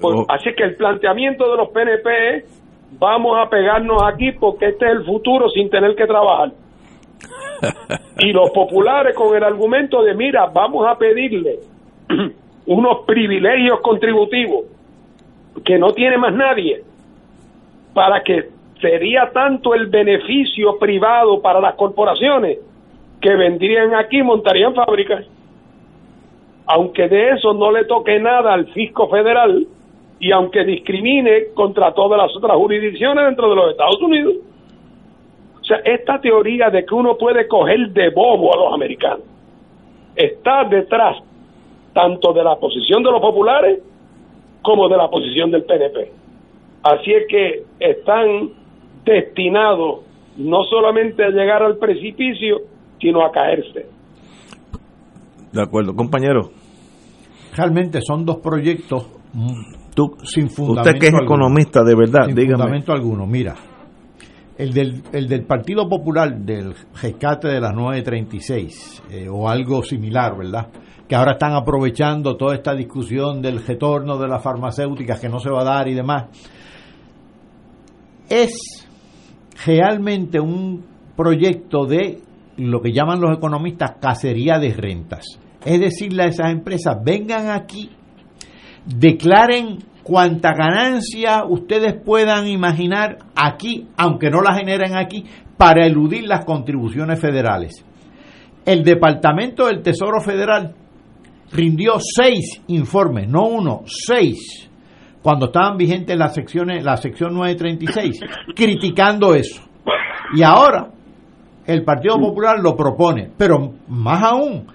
Pues, Así que el planteamiento de los PNP es, vamos a pegarnos aquí porque este es el futuro sin tener que trabajar. y los populares con el argumento de, mira, vamos a pedirle unos privilegios contributivos que no tiene más nadie para que sería tanto el beneficio privado para las corporaciones que vendrían aquí y montarían fábricas. Aunque de eso no le toque nada al fisco federal y aunque discrimine contra todas las otras jurisdicciones dentro de los Estados Unidos. O sea, esta teoría de que uno puede coger de bobo a los americanos está detrás tanto de la posición de los populares como de la posición del PNP. Así es que están destinados no solamente a llegar al precipicio, sino a caerse. De acuerdo, compañero. Realmente son dos proyectos sin fundamento Usted que es economista, de verdad, sin dígame. fundamento alguno. Mira, el del, el del Partido Popular, del rescate de las 936, eh, o algo similar, ¿verdad? Que ahora están aprovechando toda esta discusión del retorno de las farmacéuticas que no se va a dar y demás. Es realmente un proyecto de lo que llaman los economistas cacería de rentas. Es decirle a esas empresas, vengan aquí, declaren cuanta ganancia ustedes puedan imaginar aquí, aunque no la generen aquí, para eludir las contribuciones federales. El Departamento del Tesoro Federal rindió seis informes, no uno, seis, cuando estaban vigentes las secciones, la sección 936, criticando eso. Y ahora el Partido Popular lo propone, pero más aún,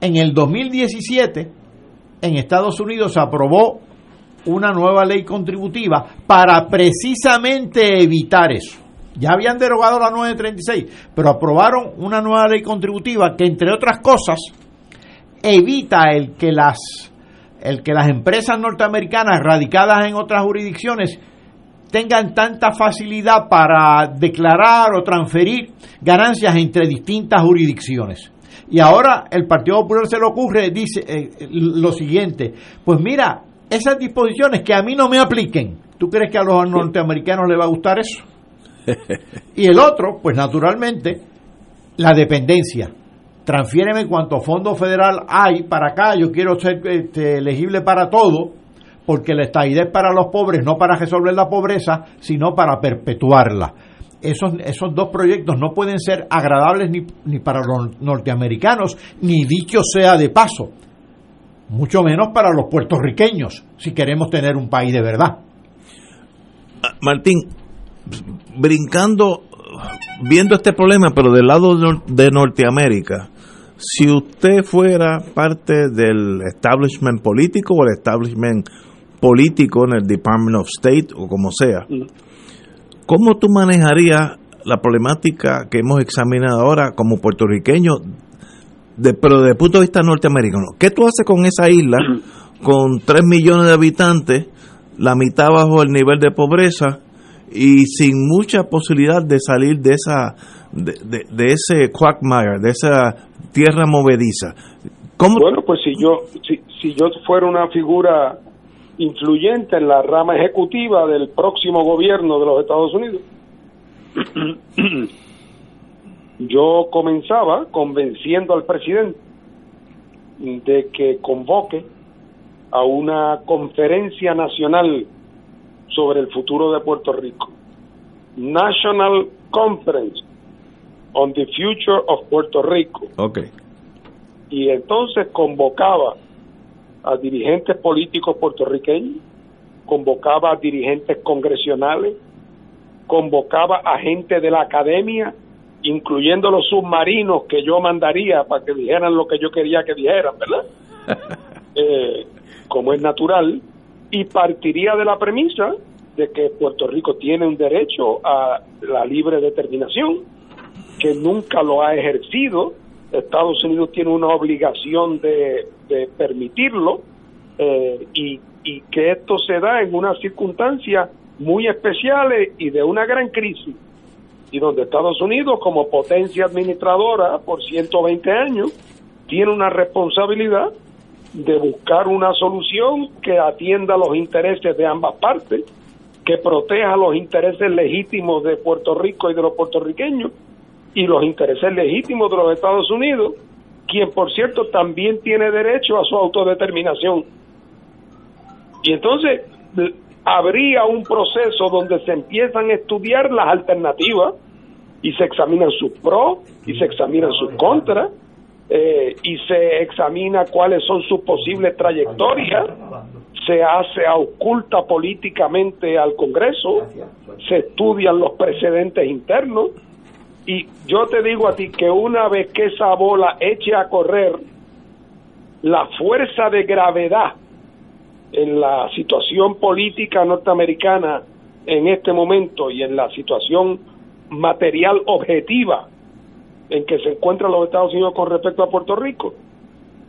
en el 2017 en Estados Unidos se aprobó una nueva ley contributiva para precisamente evitar eso. Ya habían derogado la 936, pero aprobaron una nueva ley contributiva que entre otras cosas evita el que las el que las empresas norteamericanas radicadas en otras jurisdicciones tengan tanta facilidad para declarar o transferir ganancias entre distintas jurisdicciones. Y ahora el Partido Popular se le ocurre, dice eh, lo siguiente, pues mira, esas disposiciones que a mí no me apliquen, ¿tú crees que a los norteamericanos les va a gustar eso? y el otro, pues naturalmente, la dependencia. Transfiéreme cuánto fondo federal hay para acá, yo quiero ser este, elegible para todo, porque la estadidad es para los pobres, no para resolver la pobreza, sino para perpetuarla. Esos, esos dos proyectos no pueden ser agradables ni, ni para los norteamericanos, ni dicho sea de paso mucho menos para los puertorriqueños, si queremos tener un país de verdad. Ah, Martín, brincando, viendo este problema, pero del lado de Norteamérica, si usted fuera parte del establishment político o el establishment político en el Department of State o como sea. ¿Cómo tú manejarías la problemática que hemos examinado ahora como puertorriqueño de, pero desde el punto de vista norteamericano, ¿qué tú haces con esa isla con 3 millones de habitantes, la mitad bajo el nivel de pobreza y sin mucha posibilidad de salir de esa de, de, ese quagmire, de esa tierra movediza? Bueno, pues si yo si, si yo fuera una figura influyente en la rama ejecutiva del próximo gobierno de los Estados Unidos yo comenzaba convenciendo al presidente de que convoque a una conferencia nacional sobre el futuro de Puerto Rico. National Conference on the Future of Puerto Rico. Okay. Y entonces convocaba a dirigentes políticos puertorriqueños, convocaba a dirigentes congresionales, convocaba a gente de la academia incluyendo los submarinos que yo mandaría para que dijeran lo que yo quería que dijeran, ¿verdad? Eh, como es natural, y partiría de la premisa de que Puerto Rico tiene un derecho a la libre determinación, que nunca lo ha ejercido, Estados Unidos tiene una obligación de, permitirlo, eh, y, y que esto se da en unas circunstancias muy especiales y de una gran crisis y donde Estados Unidos, como potencia administradora por 120 años, tiene una responsabilidad de buscar una solución que atienda los intereses de ambas partes, que proteja los intereses legítimos de Puerto Rico y de los puertorriqueños y los intereses legítimos de los Estados Unidos, quien por cierto también tiene derecho a su autodeterminación. Y entonces habría un proceso donde se empiezan a estudiar las alternativas y se examinan sus pros y se examinan sus contras eh, y se examina cuáles son sus posibles trayectorias, se hace oculta políticamente al Congreso, se estudian los precedentes internos y yo te digo a ti que una vez que esa bola eche a correr, la fuerza de gravedad en la situación política norteamericana en este momento y en la situación material objetiva en que se encuentran los Estados Unidos con respecto a Puerto Rico,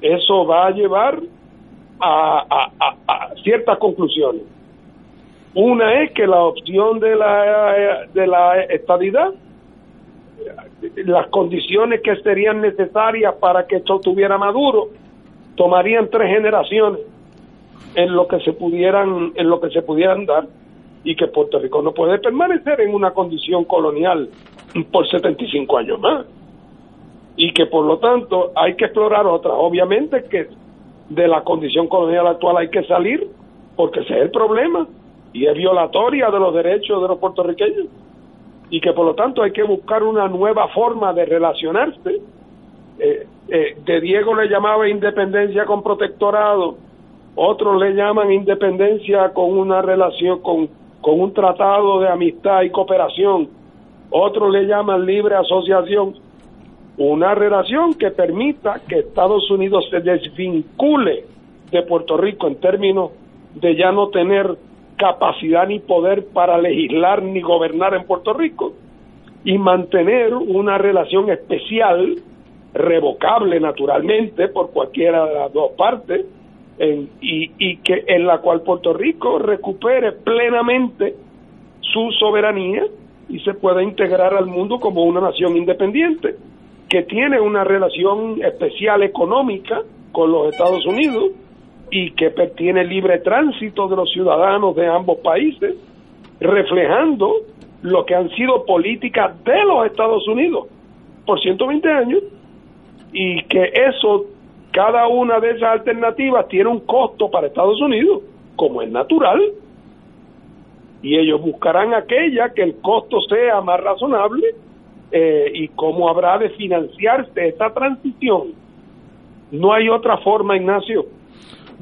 eso va a llevar a, ciertas conclusiones. Una es que la opción de la, de la estadidad, las condiciones que serían necesarias para que esto tuviera maduro, tomarían tres generaciones en lo que se pudieran en lo que se pudieran dar y que Puerto Rico no puede permanecer en una condición colonial por 75 años más. Y que por lo tanto hay que explorar otra. Obviamente que de la condición colonial actual hay que salir porque ese es el problema y es violatoria de los derechos de los puertorriqueños y que por lo tanto hay que buscar una nueva forma de relacionarse. Eh, eh, de Diego le llamaba independencia con protectorado otros le llaman independencia con una relación con, con un tratado de amistad y cooperación, otros le llaman libre asociación, una relación que permita que Estados Unidos se desvincule de Puerto Rico en términos de ya no tener capacidad ni poder para legislar ni gobernar en Puerto Rico y mantener una relación especial, revocable naturalmente por cualquiera de las dos partes, y, y que en la cual Puerto Rico recupere plenamente su soberanía y se pueda integrar al mundo como una nación independiente que tiene una relación especial económica con los Estados Unidos y que tiene libre tránsito de los ciudadanos de ambos países, reflejando lo que han sido políticas de los Estados Unidos por 120 años y que eso cada una de esas alternativas tiene un costo para Estados Unidos, como es natural, y ellos buscarán aquella que el costo sea más razonable eh, y cómo habrá de financiarse esta transición. No hay otra forma, Ignacio.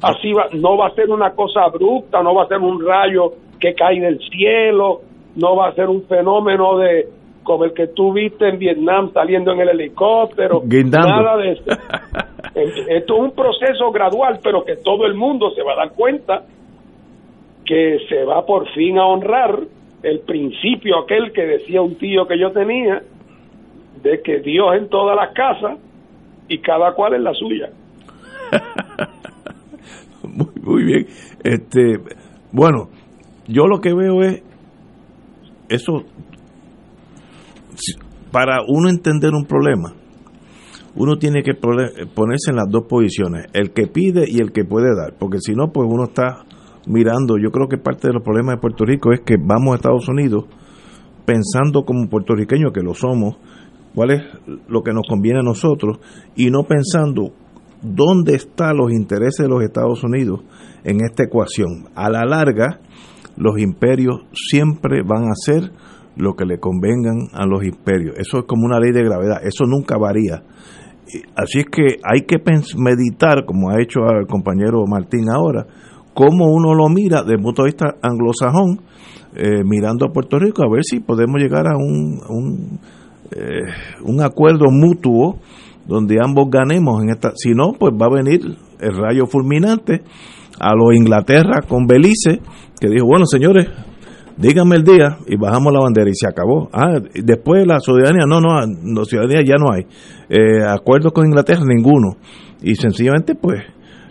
Así va, no va a ser una cosa abrupta, no va a ser un rayo que cae del cielo, no va a ser un fenómeno de como el que tú viste en Vietnam saliendo en el helicóptero, nada de eso. Esto es un proceso gradual, pero que todo el mundo se va a dar cuenta que se va por fin a honrar el principio aquel que decía un tío que yo tenía, de que Dios en todas las casas y cada cual en la suya. muy, bien. Este, bueno, yo lo que veo es eso para uno entender un problema uno tiene que ponerse en las dos posiciones, el que pide y el que puede dar, porque si no, pues uno está mirando, yo creo que parte de los problemas de Puerto Rico es que vamos a Estados Unidos pensando como puertorriqueños que lo somos, cuál es lo que nos conviene a nosotros, y no pensando dónde están los intereses de los Estados Unidos en esta ecuación. A la larga, los imperios siempre van a ser lo que le convengan a los imperios. Eso es como una ley de gravedad, eso nunca varía. Así es que hay que meditar, como ha hecho el compañero Martín ahora, cómo uno lo mira desde el punto de vista anglosajón, eh, mirando a Puerto Rico, a ver si podemos llegar a un, un, eh, un acuerdo mutuo donde ambos ganemos en esta. Si no, pues va a venir el rayo fulminante a los Inglaterra con Belice, que dijo, bueno, señores, díganme el día y bajamos la bandera y se acabó. Ah, después la ciudadanía, no, no, la ciudadanía ya no hay. Eh, acuerdos con Inglaterra, ninguno. Y sencillamente, pues,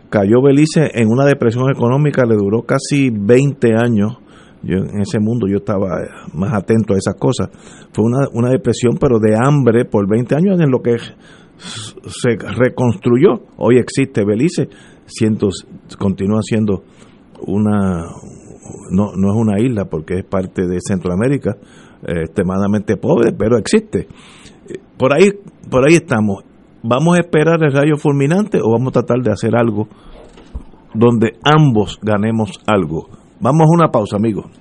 cayó Belice en una depresión económica, le duró casi 20 años. Yo en ese mundo yo estaba más atento a esas cosas. Fue una, una depresión, pero de hambre por 20 años en lo que se reconstruyó. Hoy existe Belice, continúa siendo una, no, no es una isla porque es parte de Centroamérica, eh, extremadamente pobre, pero existe. Por ahí, por ahí estamos. ¿Vamos a esperar el rayo fulminante o vamos a tratar de hacer algo donde ambos ganemos algo? Vamos a una pausa, amigos.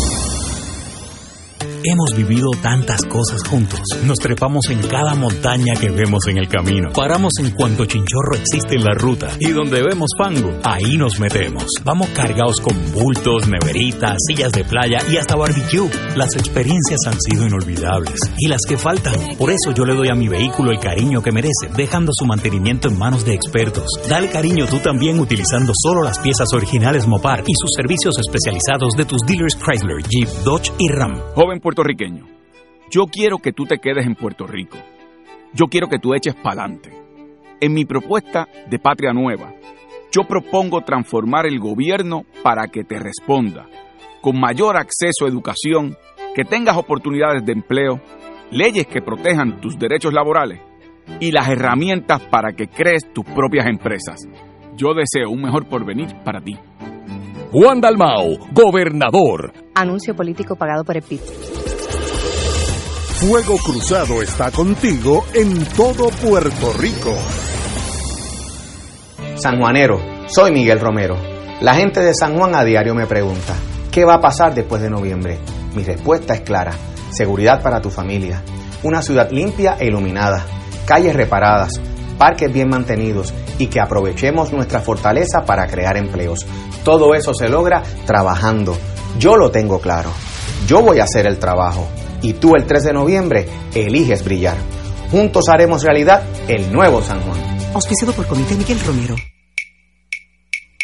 Hemos vivido tantas cosas juntos. Nos trepamos en cada montaña que vemos en el camino. Paramos en cuanto chinchorro existe en la ruta. Y donde vemos fango, ahí nos metemos. Vamos cargados con bultos, neveritas, sillas de playa y hasta barbecue. Las experiencias han sido inolvidables. Y las que faltan. Por eso yo le doy a mi vehículo el cariño que merece, dejando su mantenimiento en manos de expertos. Dale cariño tú también utilizando solo las piezas originales Mopar y sus servicios especializados de tus dealers Chrysler, Jeep, Dodge y Ram. Joven puertorriqueño, yo quiero que tú te quedes en Puerto Rico. Yo quiero que tú eches para adelante. En mi propuesta de Patria Nueva, yo propongo transformar el gobierno para que te responda, con mayor acceso a educación, que tengas oportunidades de empleo, leyes que protejan tus derechos laborales y las herramientas para que crees tus propias empresas. Yo deseo un mejor porvenir para ti. Juan Dalmao, gobernador. Anuncio político pagado por el PIB. Fuego Cruzado está contigo en todo Puerto Rico. Sanjuanero, soy Miguel Romero. La gente de San Juan a diario me pregunta, ¿qué va a pasar después de noviembre? Mi respuesta es clara, seguridad para tu familia, una ciudad limpia e iluminada, calles reparadas, parques bien mantenidos y que aprovechemos nuestra fortaleza para crear empleos. Todo eso se logra trabajando. Yo lo tengo claro. Yo voy a hacer el trabajo y tú el 3 de noviembre eliges brillar. Juntos haremos realidad el nuevo San Juan. Auspiciado por Comité Miguel Romero.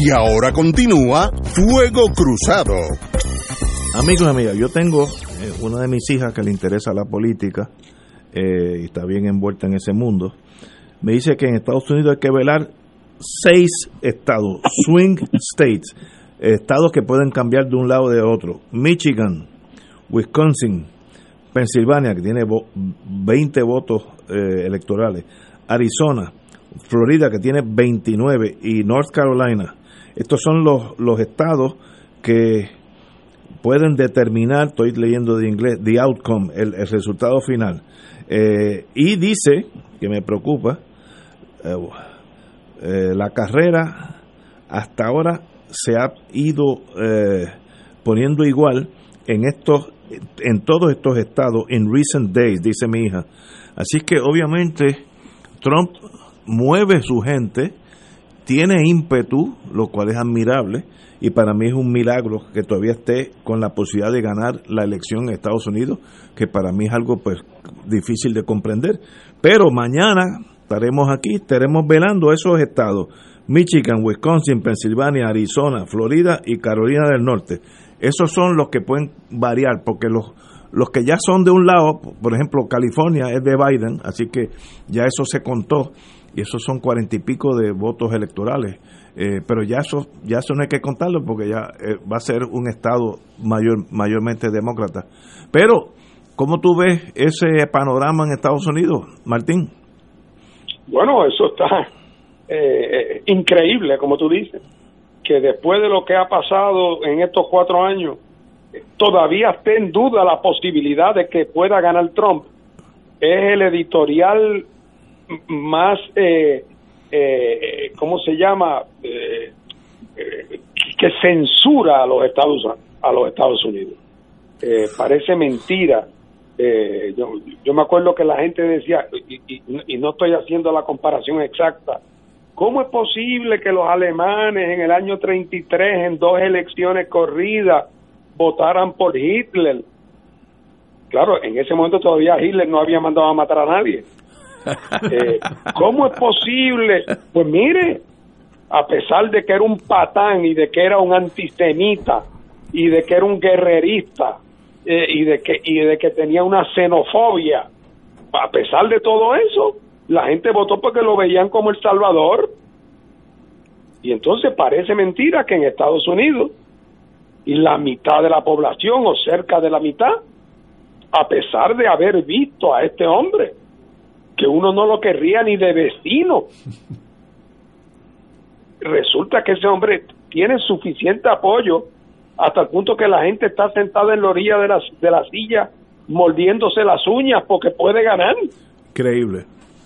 Y ahora continúa Fuego Cruzado. Amigos y amigas, yo tengo eh, una de mis hijas que le interesa la política eh, y está bien envuelta en ese mundo. Me dice que en Estados Unidos hay que velar seis estados, swing states, estados que pueden cambiar de un lado o de otro. Michigan, Wisconsin, Pensilvania, que tiene 20 votos eh, electorales, Arizona, Florida, que tiene 29, y North Carolina. Estos son los, los estados que pueden determinar, estoy leyendo de inglés, the outcome, el, el resultado final. Eh, y dice, que me preocupa, eh, eh, la carrera hasta ahora se ha ido poniendo igual en estos en todos estos estados en recent days dice mi hija así que obviamente Trump mueve su gente tiene ímpetu lo cual es admirable y para mí es un milagro que todavía esté con la posibilidad de ganar la elección en Estados Unidos, que para mí es algo pues difícil de comprender. Pero mañana estaremos aquí, estaremos velando esos estados, Michigan, Wisconsin, Pensilvania, Arizona, Florida y Carolina del Norte. Esos son los que pueden variar, porque los, los que ya son de un lado, por ejemplo, California es de Biden, así que ya eso se contó, y esos son cuarenta y pico de votos electorales. Eh, pero ya eso ya eso no hay que contarlo porque ya eh, va a ser un estado mayor mayormente demócrata. Pero cómo tú ves ese panorama en Estados Unidos Martín bueno eso está eh, increíble como tú dices que después de lo que ha pasado en estos cuatro años todavía esté en duda la posibilidad de que pueda ganar Trump. Es el editorial más eh, eh, ¿cómo se llama? Eh, eh, que censura a los Estados a los Estados Unidos. Eh, parece mentira. Yo, yo, me acuerdo que la gente decía, y, y, no estoy haciendo la comparación exacta, ¿cómo es posible que los alemanes en el año 33, en dos elecciones corridas, votaran por Hitler? Claro, en ese momento todavía Hitler no había mandado a matar a nadie. Eh, ¿Cómo es posible? Pues mire, a pesar de que era un patán y de que era un antisemita y de que era un guerrerista eh, y de que y de que tenía una xenofobia, a pesar de todo eso, la gente votó porque lo veían como el Salvador. Y entonces parece mentira que en Estados Unidos y la mitad de la población o cerca de la mitad, a pesar de haber visto a este hombre que uno no lo querría ni de vecino. Resulta que ese hombre tiene suficiente apoyo hasta el punto que la gente está sentada en la orilla de la, de la silla mordiéndose las uñas porque puede ganar. Increíble.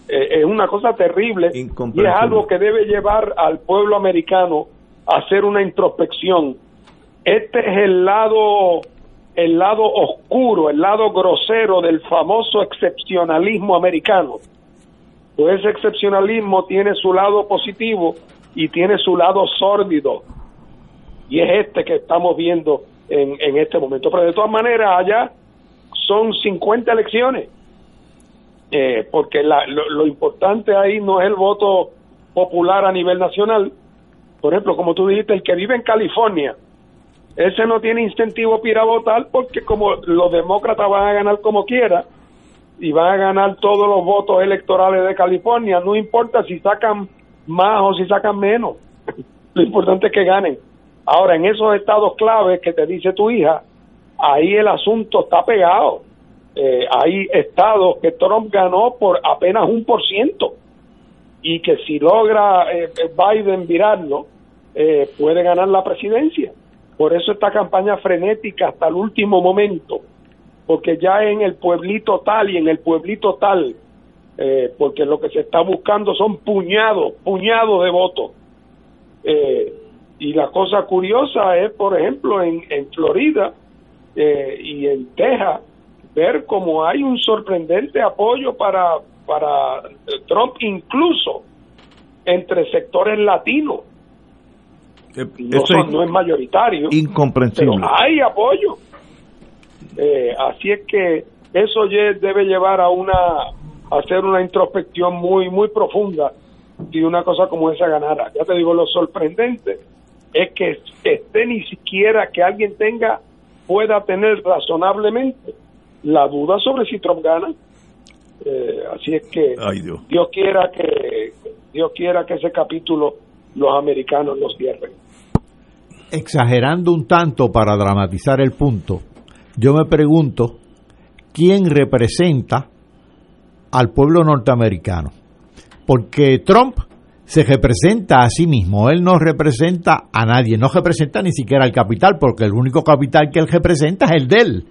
Eh, es una cosa terrible y es algo que debe llevar al pueblo americano a hacer una introspección. Este es el lado el lado oscuro, el lado grosero del famoso excepcionalismo americano, pues ese excepcionalismo tiene su lado positivo y tiene su lado sórdido. Y es este que estamos viendo en, en este momento. Pero de todas maneras, allá son 50 elecciones. Eh, porque la, lo, lo importante ahí no es el voto popular a nivel nacional. Por ejemplo, como tú dijiste, el que vive en California, ese no tiene incentivo para votar porque como los demócratas van a ganar como quiera y van a ganar todos los votos electorales de California, no importa si sacan más o si sacan menos, lo importante es que ganen. Ahora, en esos estados claves que te dice tu hija, ahí el asunto está pegado. Eh, hay estados que Trump ganó por apenas un por ciento y que si logra eh, Biden virarlo, eh, puede ganar la presidencia. Por eso esta campaña frenética hasta el último momento, porque ya en el pueblito tal y en el pueblito tal, eh, porque lo que se está buscando son puñados, puñados de votos. Eh, y la cosa curiosa es, por ejemplo, en, en Florida eh, y en Texas, ver cómo hay un sorprendente apoyo para, para Trump, incluso entre sectores latinos no, no, es mayoritario. Incomprensible. Pero hay apoyo. Eh, así es que eso debe llevar a una a hacer una introspección muy muy profunda si una cosa como esa ganara. Ya te digo, lo sorprendente es que esté ni siquiera que alguien tenga pueda tener razonablemente la duda sobre si Trump gana. Eh, así es que Dios. Dios quiera que Dios quiera que ese capítulo los americanos los cierren. Exagerando un tanto para dramatizar el punto, yo me pregunto quién representa al pueblo norteamericano. Porque Trump se representa a sí mismo, él no representa a nadie, no representa ni siquiera al capital, porque el único capital que él representa es el de él.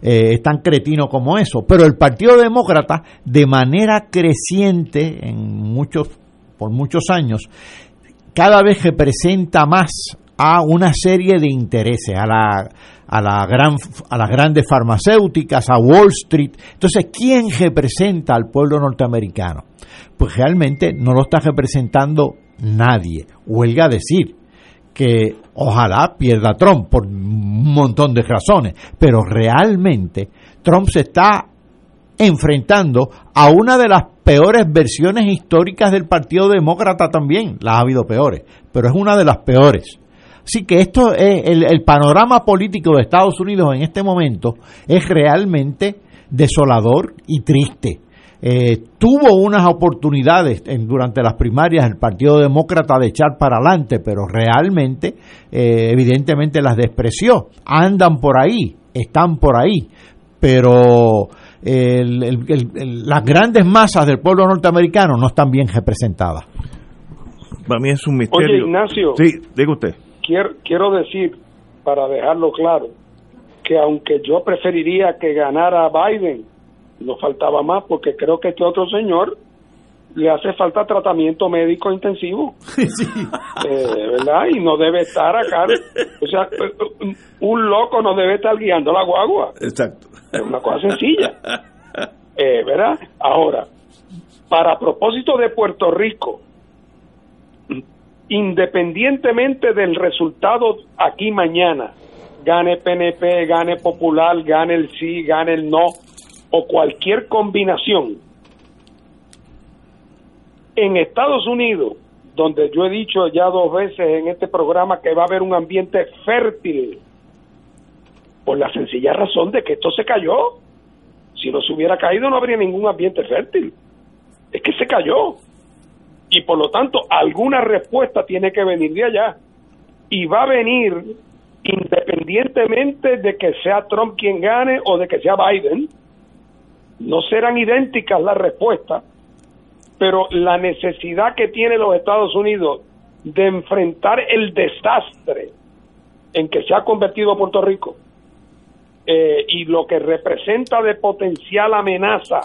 Eh, es tan cretino como eso. Pero el Partido Demócrata, de manera creciente, en muchos, por muchos años, cada vez representa más a una serie de intereses, a la, a la gran, a las grandes farmacéuticas, a Wall Street. Entonces, ¿quién representa al pueblo norteamericano? Pues realmente no lo está representando nadie. Huelga decir que ojalá pierda Trump por un montón de razones, pero realmente Trump se está enfrentando a una de las peores versiones históricas del Partido Demócrata también, las ha habido peores, pero es una de las peores. Así que esto es el, panorama político de Estados Unidos en este momento es realmente desolador y triste. Eh, tuvo unas oportunidades durante las primarias el Partido Demócrata de echar para adelante, pero realmente, eh, evidentemente las despreció. Andan por ahí, están por ahí, pero las grandes masas del pueblo norteamericano no están bien representadas. Para mí es un misterio. Oye, Ignacio. Sí, diga usted. Quiero, quiero decir, para dejarlo claro, que aunque yo preferiría que ganara Biden, nos faltaba más porque creo que este otro señor le hace falta tratamiento médico intensivo. Eh, ¿Verdad? Y no debe estar acá. O sea, un loco no debe estar guiando la guagua. Exacto. Es una cosa sencilla. Eh, ¿Verdad? Ahora, para propósito de Puerto Rico, independientemente del resultado aquí mañana, gane PNP, gane Popular, gane el sí, gane el no, o cualquier combinación, en Estados Unidos, donde yo he dicho ya dos veces en este programa que va a haber un ambiente fértil, por la sencilla razón de que esto se cayó. Si no se hubiera caído no habría ningún ambiente fértil. Es que se cayó. Y por lo tanto, alguna respuesta tiene que venir de allá. Y va a venir independientemente de que sea Trump quien gane o de que sea Biden. No serán idénticas las respuestas, pero la necesidad que tiene los Estados Unidos de enfrentar el desastre en que se ha convertido Puerto Rico eh, y lo que representa de potencial amenaza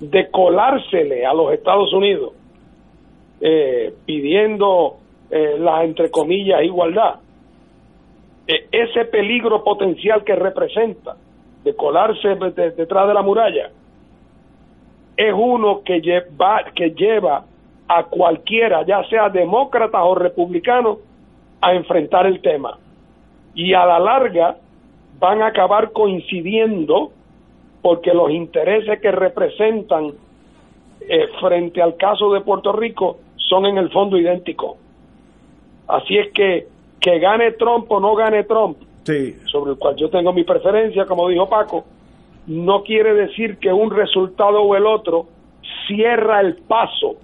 de colársele a los Estados Unidos eh, pidiendo eh, la entre comillas igualdad ese peligro potencial que representa de colarse detrás de la muralla es uno que lleva, que lleva a cualquiera, ya sea demócrata o republicano, a enfrentar el tema. Y a la larga van a acabar coincidiendo porque los intereses que representan eh, frente al caso de Puerto Rico son en el fondo idénticos. Así es que que gane Trump o no gane Trump, sobre el cual yo tengo mi preferencia, como dijo Paco, no quiere decir que un resultado o el otro cierra el paso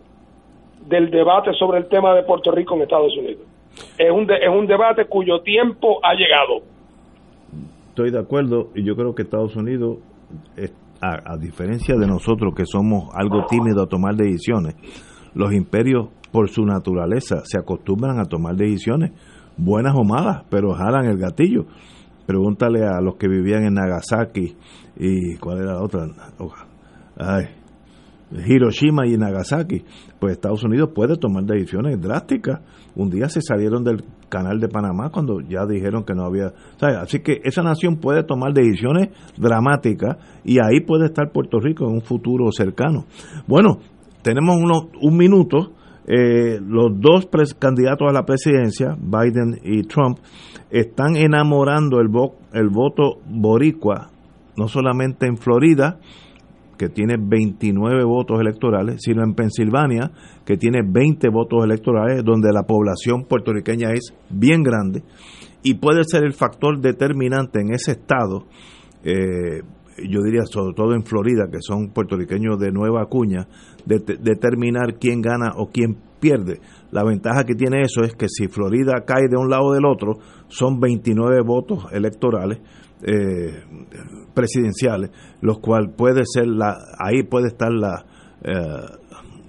del debate sobre el tema de Puerto Rico en Estados Unidos. Es un, es un debate cuyo tiempo ha llegado. Estoy de acuerdo y yo creo que Estados Unidos, a, diferencia de nosotros que somos algo tímidos a tomar decisiones, los imperios por su naturaleza se acostumbran a tomar decisiones buenas o malas, pero jalan el gatillo. Pregúntale a los que vivían en Nagasaki y cuál era la otra, Ay, Hiroshima y Nagasaki. Pues Estados Unidos puede tomar decisiones drásticas. Un día se salieron del canal de Panamá cuando ya dijeron que no había. Así que esa nación puede tomar decisiones dramáticas y ahí puede estar Puerto Rico en un futuro cercano. Bueno, tenemos unos, un minuto eh, los dos candidatos a la presidencia, Biden y Trump, están enamorando el, el voto boricua, no solamente en Florida, que tiene 29 votos electorales, sino en Pensilvania, que tiene 20 votos electorales, donde la población puertorriqueña es bien grande y puede ser el factor determinante en ese estado, eh, yo diría sobre todo en Florida, que son puertorriqueños de nueva cuña, de, determinar quién gana o quién pierde. La ventaja que tiene eso es que si Florida cae de un lado o del otro, son 29 votos electorales eh, presidenciales, los cuales puede ser la, ahí puede estar la, eh,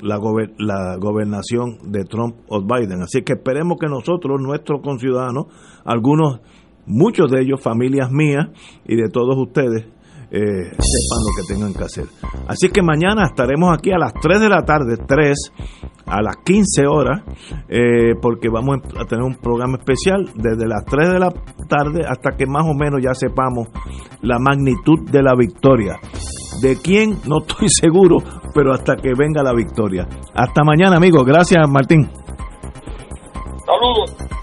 la, la gobernación de Trump o Biden. Así que esperemos que nosotros, nuestros conciudadanos, algunos, muchos de ellos, familias mías y de todos ustedes, eh, sepan lo que tengan que hacer. Así que mañana estaremos aquí a las 3 de la tarde, 3 a las 15 horas, eh, porque vamos a tener un programa especial desde las 3 de la tarde hasta que más o menos ya sepamos la magnitud de la victoria. ¿De quién? No estoy seguro, pero hasta que venga la victoria. Hasta mañana, amigos. Gracias, Martín. Saludos.